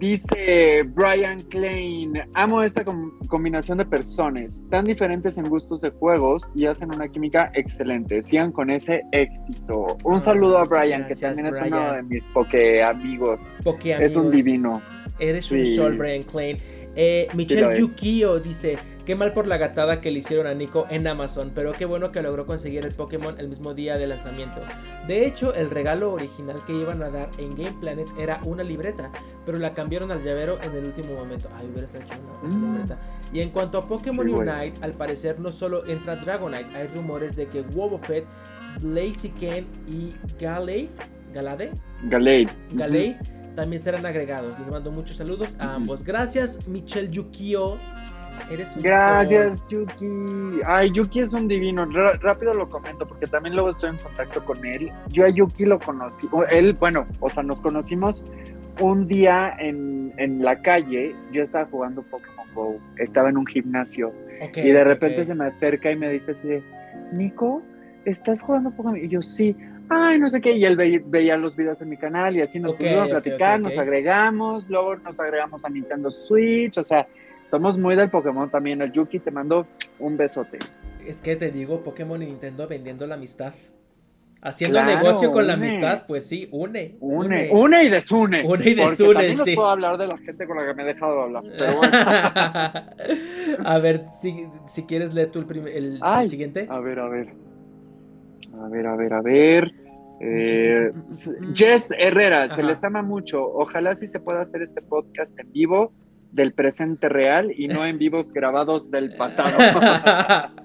dice Brian Klein, amo esta com- combinación de personas, tan diferentes en gustos de juegos y hacen una química excelente. Sigan con ese éxito. Un Ah, saludo a Brian, que también es uno Brian. de mis poke amigos. Poke Es un divino. Eres un sol, Brian Klein. Eh, Michelle. Yukio dice: Qué mal por la gatada que le hicieron a Nico en Amazon, pero qué bueno que logró conseguir el Pokémon el mismo día de lanzamiento. De hecho, el regalo original que iban a dar en Game Planet era una libreta, pero la cambiaron al llavero en el último momento. Ay, hubiera estado hecho una, una Mm. libreta. Y en cuanto a Pokémon Sí. Unite, al parecer no solo entra Dragonite, hay rumores de que Wobbuffet, Blaziken y Galade, Galade, Galade. Galei también serán agregados. Les mando muchos saludos a ambos. Gracias, Michelle Yukio. Eres un Gracias, Yuki. Ay, Yuki es un divino. Ra- rápido lo comento porque también luego estoy en contacto con él. Yo a Yuki lo conocí. Él, bueno, o sea, nos conocimos un día en, en la calle. Yo estaba jugando Pokémon Go. Estaba en un gimnasio. sol. Ok, y de repente ok. se me acerca y me dice así de, Nico, ¿estás jugando Pokémon? Y yo, sí. Ay, no sé qué. Y él ve- veía los videos en mi canal y así nos Ok, pusimos a ok, platicar, nos agregamos, luego nos agregamos a Nintendo Switch. O sea, somos muy del Pokémon también. El Yuki te mando un besote. Es que te digo, Pokémon y Nintendo vendiendo la amistad. Haciendo Claro, negocio con la amistad, pues sí, une. Une, une y desune. Une y Porque desune, también sí. puedo hablar de la gente con la que me he dejado de hablar. Pero bueno. a ver, si, si quieres leer tú el, el- siguiente. A ver, a ver. A ver, a ver, a ver. Eh, Jess Herrera, se les ama mucho. Ojalá sí se pueda hacer este podcast en vivo del presente real y no en vivos grabados del pasado.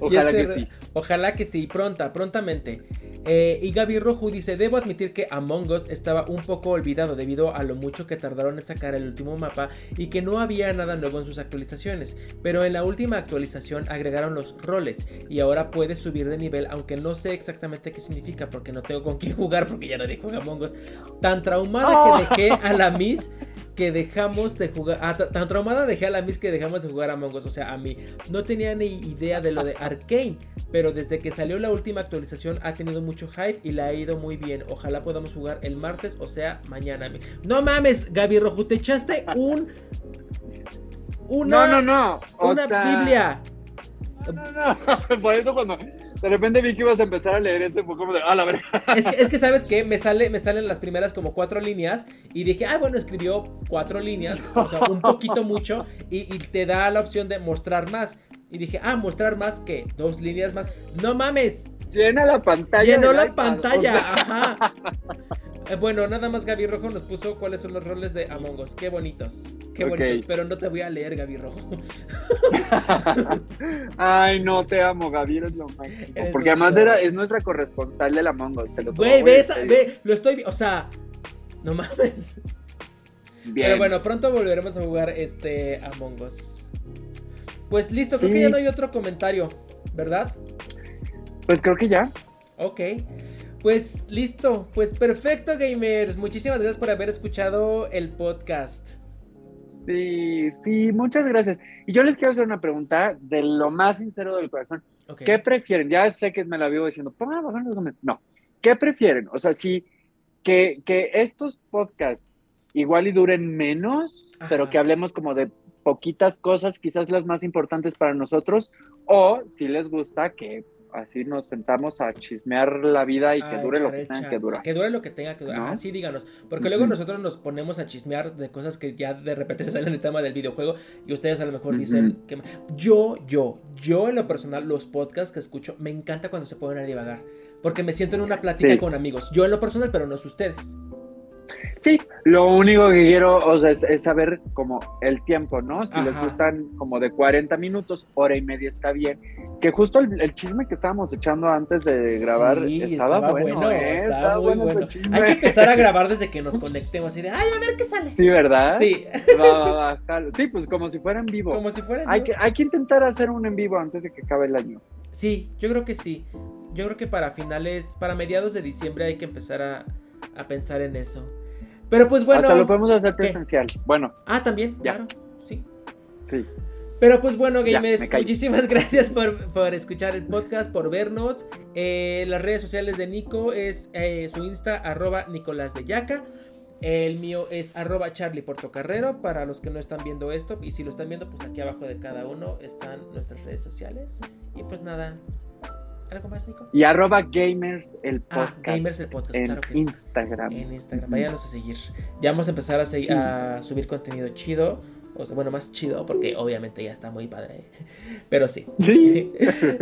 Ojalá que sí. Ojalá que sí, pronta, prontamente. Eh, y Gaby Rojo dice, debo admitir que Among Us estaba un poco olvidado debido a lo mucho que tardaron en sacar el último mapa y que no había nada nuevo en sus actualizaciones, pero en la última actualización agregaron los roles y ahora puedes subir de nivel aunque no sé exactamente qué significa porque no tengo con quién jugar porque ya nadie juega Among Us. Tan traumada que dejé a la Miss que dejamos de jugar. ah, ta- tan traumada dejé a la Miss que dejamos de jugar Among Us. O sea, a mí no tenía ni idea de lo de Arkane. Pero desde que salió la última actualización ha tenido mucho hype y la ha ido muy bien. Ojalá podamos jugar el martes, o sea, mañana. No mames, Gaby Rojo, te echaste un. Una, no, no, no. O una sea, Biblia. No, no. Por eso cuando de repente vi que ibas a empezar a leer ese fue como de, ah, la verdad. Es que, es que sabes que me sale, me salen las primeras como cuatro líneas y dije, ah, bueno, escribió cuatro líneas, o sea, un poquito mucho y, y te da la opción de mostrar más. Y dije, ah, mostrar más que dos líneas más. No mames, Llena la pantalla. llenó la iPad, pantalla. o sea, Ajá. Eh, Bueno, nada más Gaby Rojo nos puso cuáles son los roles de Among Us. Qué bonitos, qué bonitos. Pero no te voy a leer, Gaby Rojo. Ay, no, te amo, Gaby, eres lo máximo. Eres Porque además era, es nuestra corresponsal de la Mongo. Güey, ve, esa- ve, lo estoy, o sea, no mames. Bien. Pero bueno, pronto volveremos a jugar este Among Us. Pues listo, creo que ya no hay otro comentario, ¿verdad? Pues creo que ya. Ok. Pues listo, pues perfecto gamers. Muchísimas gracias por haber escuchado el podcast. Sí, sí, muchas gracias. Y yo les quiero hacer una pregunta de lo más sincero del corazón. ¿Qué prefieren? Ya sé que me la vivo diciendo. No. ¿Qué prefieren? O sea, si que, que estos podcasts igual y duren menos, pero que hablemos como de poquitas cosas, quizás las más importantes para nosotros, o si les gusta que así nos sentamos a chismear la vida y que dure lo que tenga que durar. Que dure lo que tenga que durar. ¿No? Ajá, sí, díganos. Porque luego nosotros nos ponemos a chismear de cosas que ya de repente se salen del tema del videojuego y ustedes a lo mejor dicen que yo, yo, yo en lo personal, los podcasts que escucho, me encanta cuando se a divagar. Porque me siento en una plática Sí. con amigos. Yo en lo personal, pero no es ustedes. Sí, lo único que quiero, o sea, es, es saber como el tiempo, ¿no? Si les gustan como de 40 minutos, hora y media está bien. Que justo el, el chisme que estábamos echando antes de grabar Sí, estaba, bueno, ¿eh? estaba muy ese bueno. chisme. Hay que empezar a grabar desde que nos conectemos y de, ay, a ver qué sale. Sí, ¿verdad? Sí, Va, va, va, jalo. Sí, pues como si fuera en vivo. como si fuera. Hay ¿no? que, hay que intentar hacer un en vivo antes de que acabe el año. Sí, yo creo que sí. Yo creo que para finales, para mediados de diciembre hay que empezar a, a pensar en eso. Pero pues bueno. Hasta lo podemos hacer ¿qué? presencial. Bueno, Ah, también, Ya. claro, sí. sí. Pero pues bueno, Ya, gamers, me callo. muchísimas gracias por, por escuchar el podcast, por vernos. Eh, las redes sociales de Nico es eh, su Insta, arroba Nicolás de Yaca. El mío es arroba Charlie Portocarrero para los que no están viendo esto. Y si lo están viendo, pues aquí abajo de cada uno están nuestras redes sociales. Y pues nada, ¿algo más, Nico? Y arroba gamers el Ah, podcast. Gamers el Podcast, en claro que sí. Instagram. En Instagram, váyanos a seguir. Ya vamos a empezar a, segui- Sí. a subir contenido chido. O sea, bueno, más chido, porque obviamente ya está muy padre. Pero sí. Sí.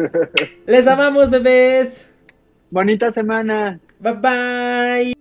Les amamos, bebés. Bonita semana. Bye bye.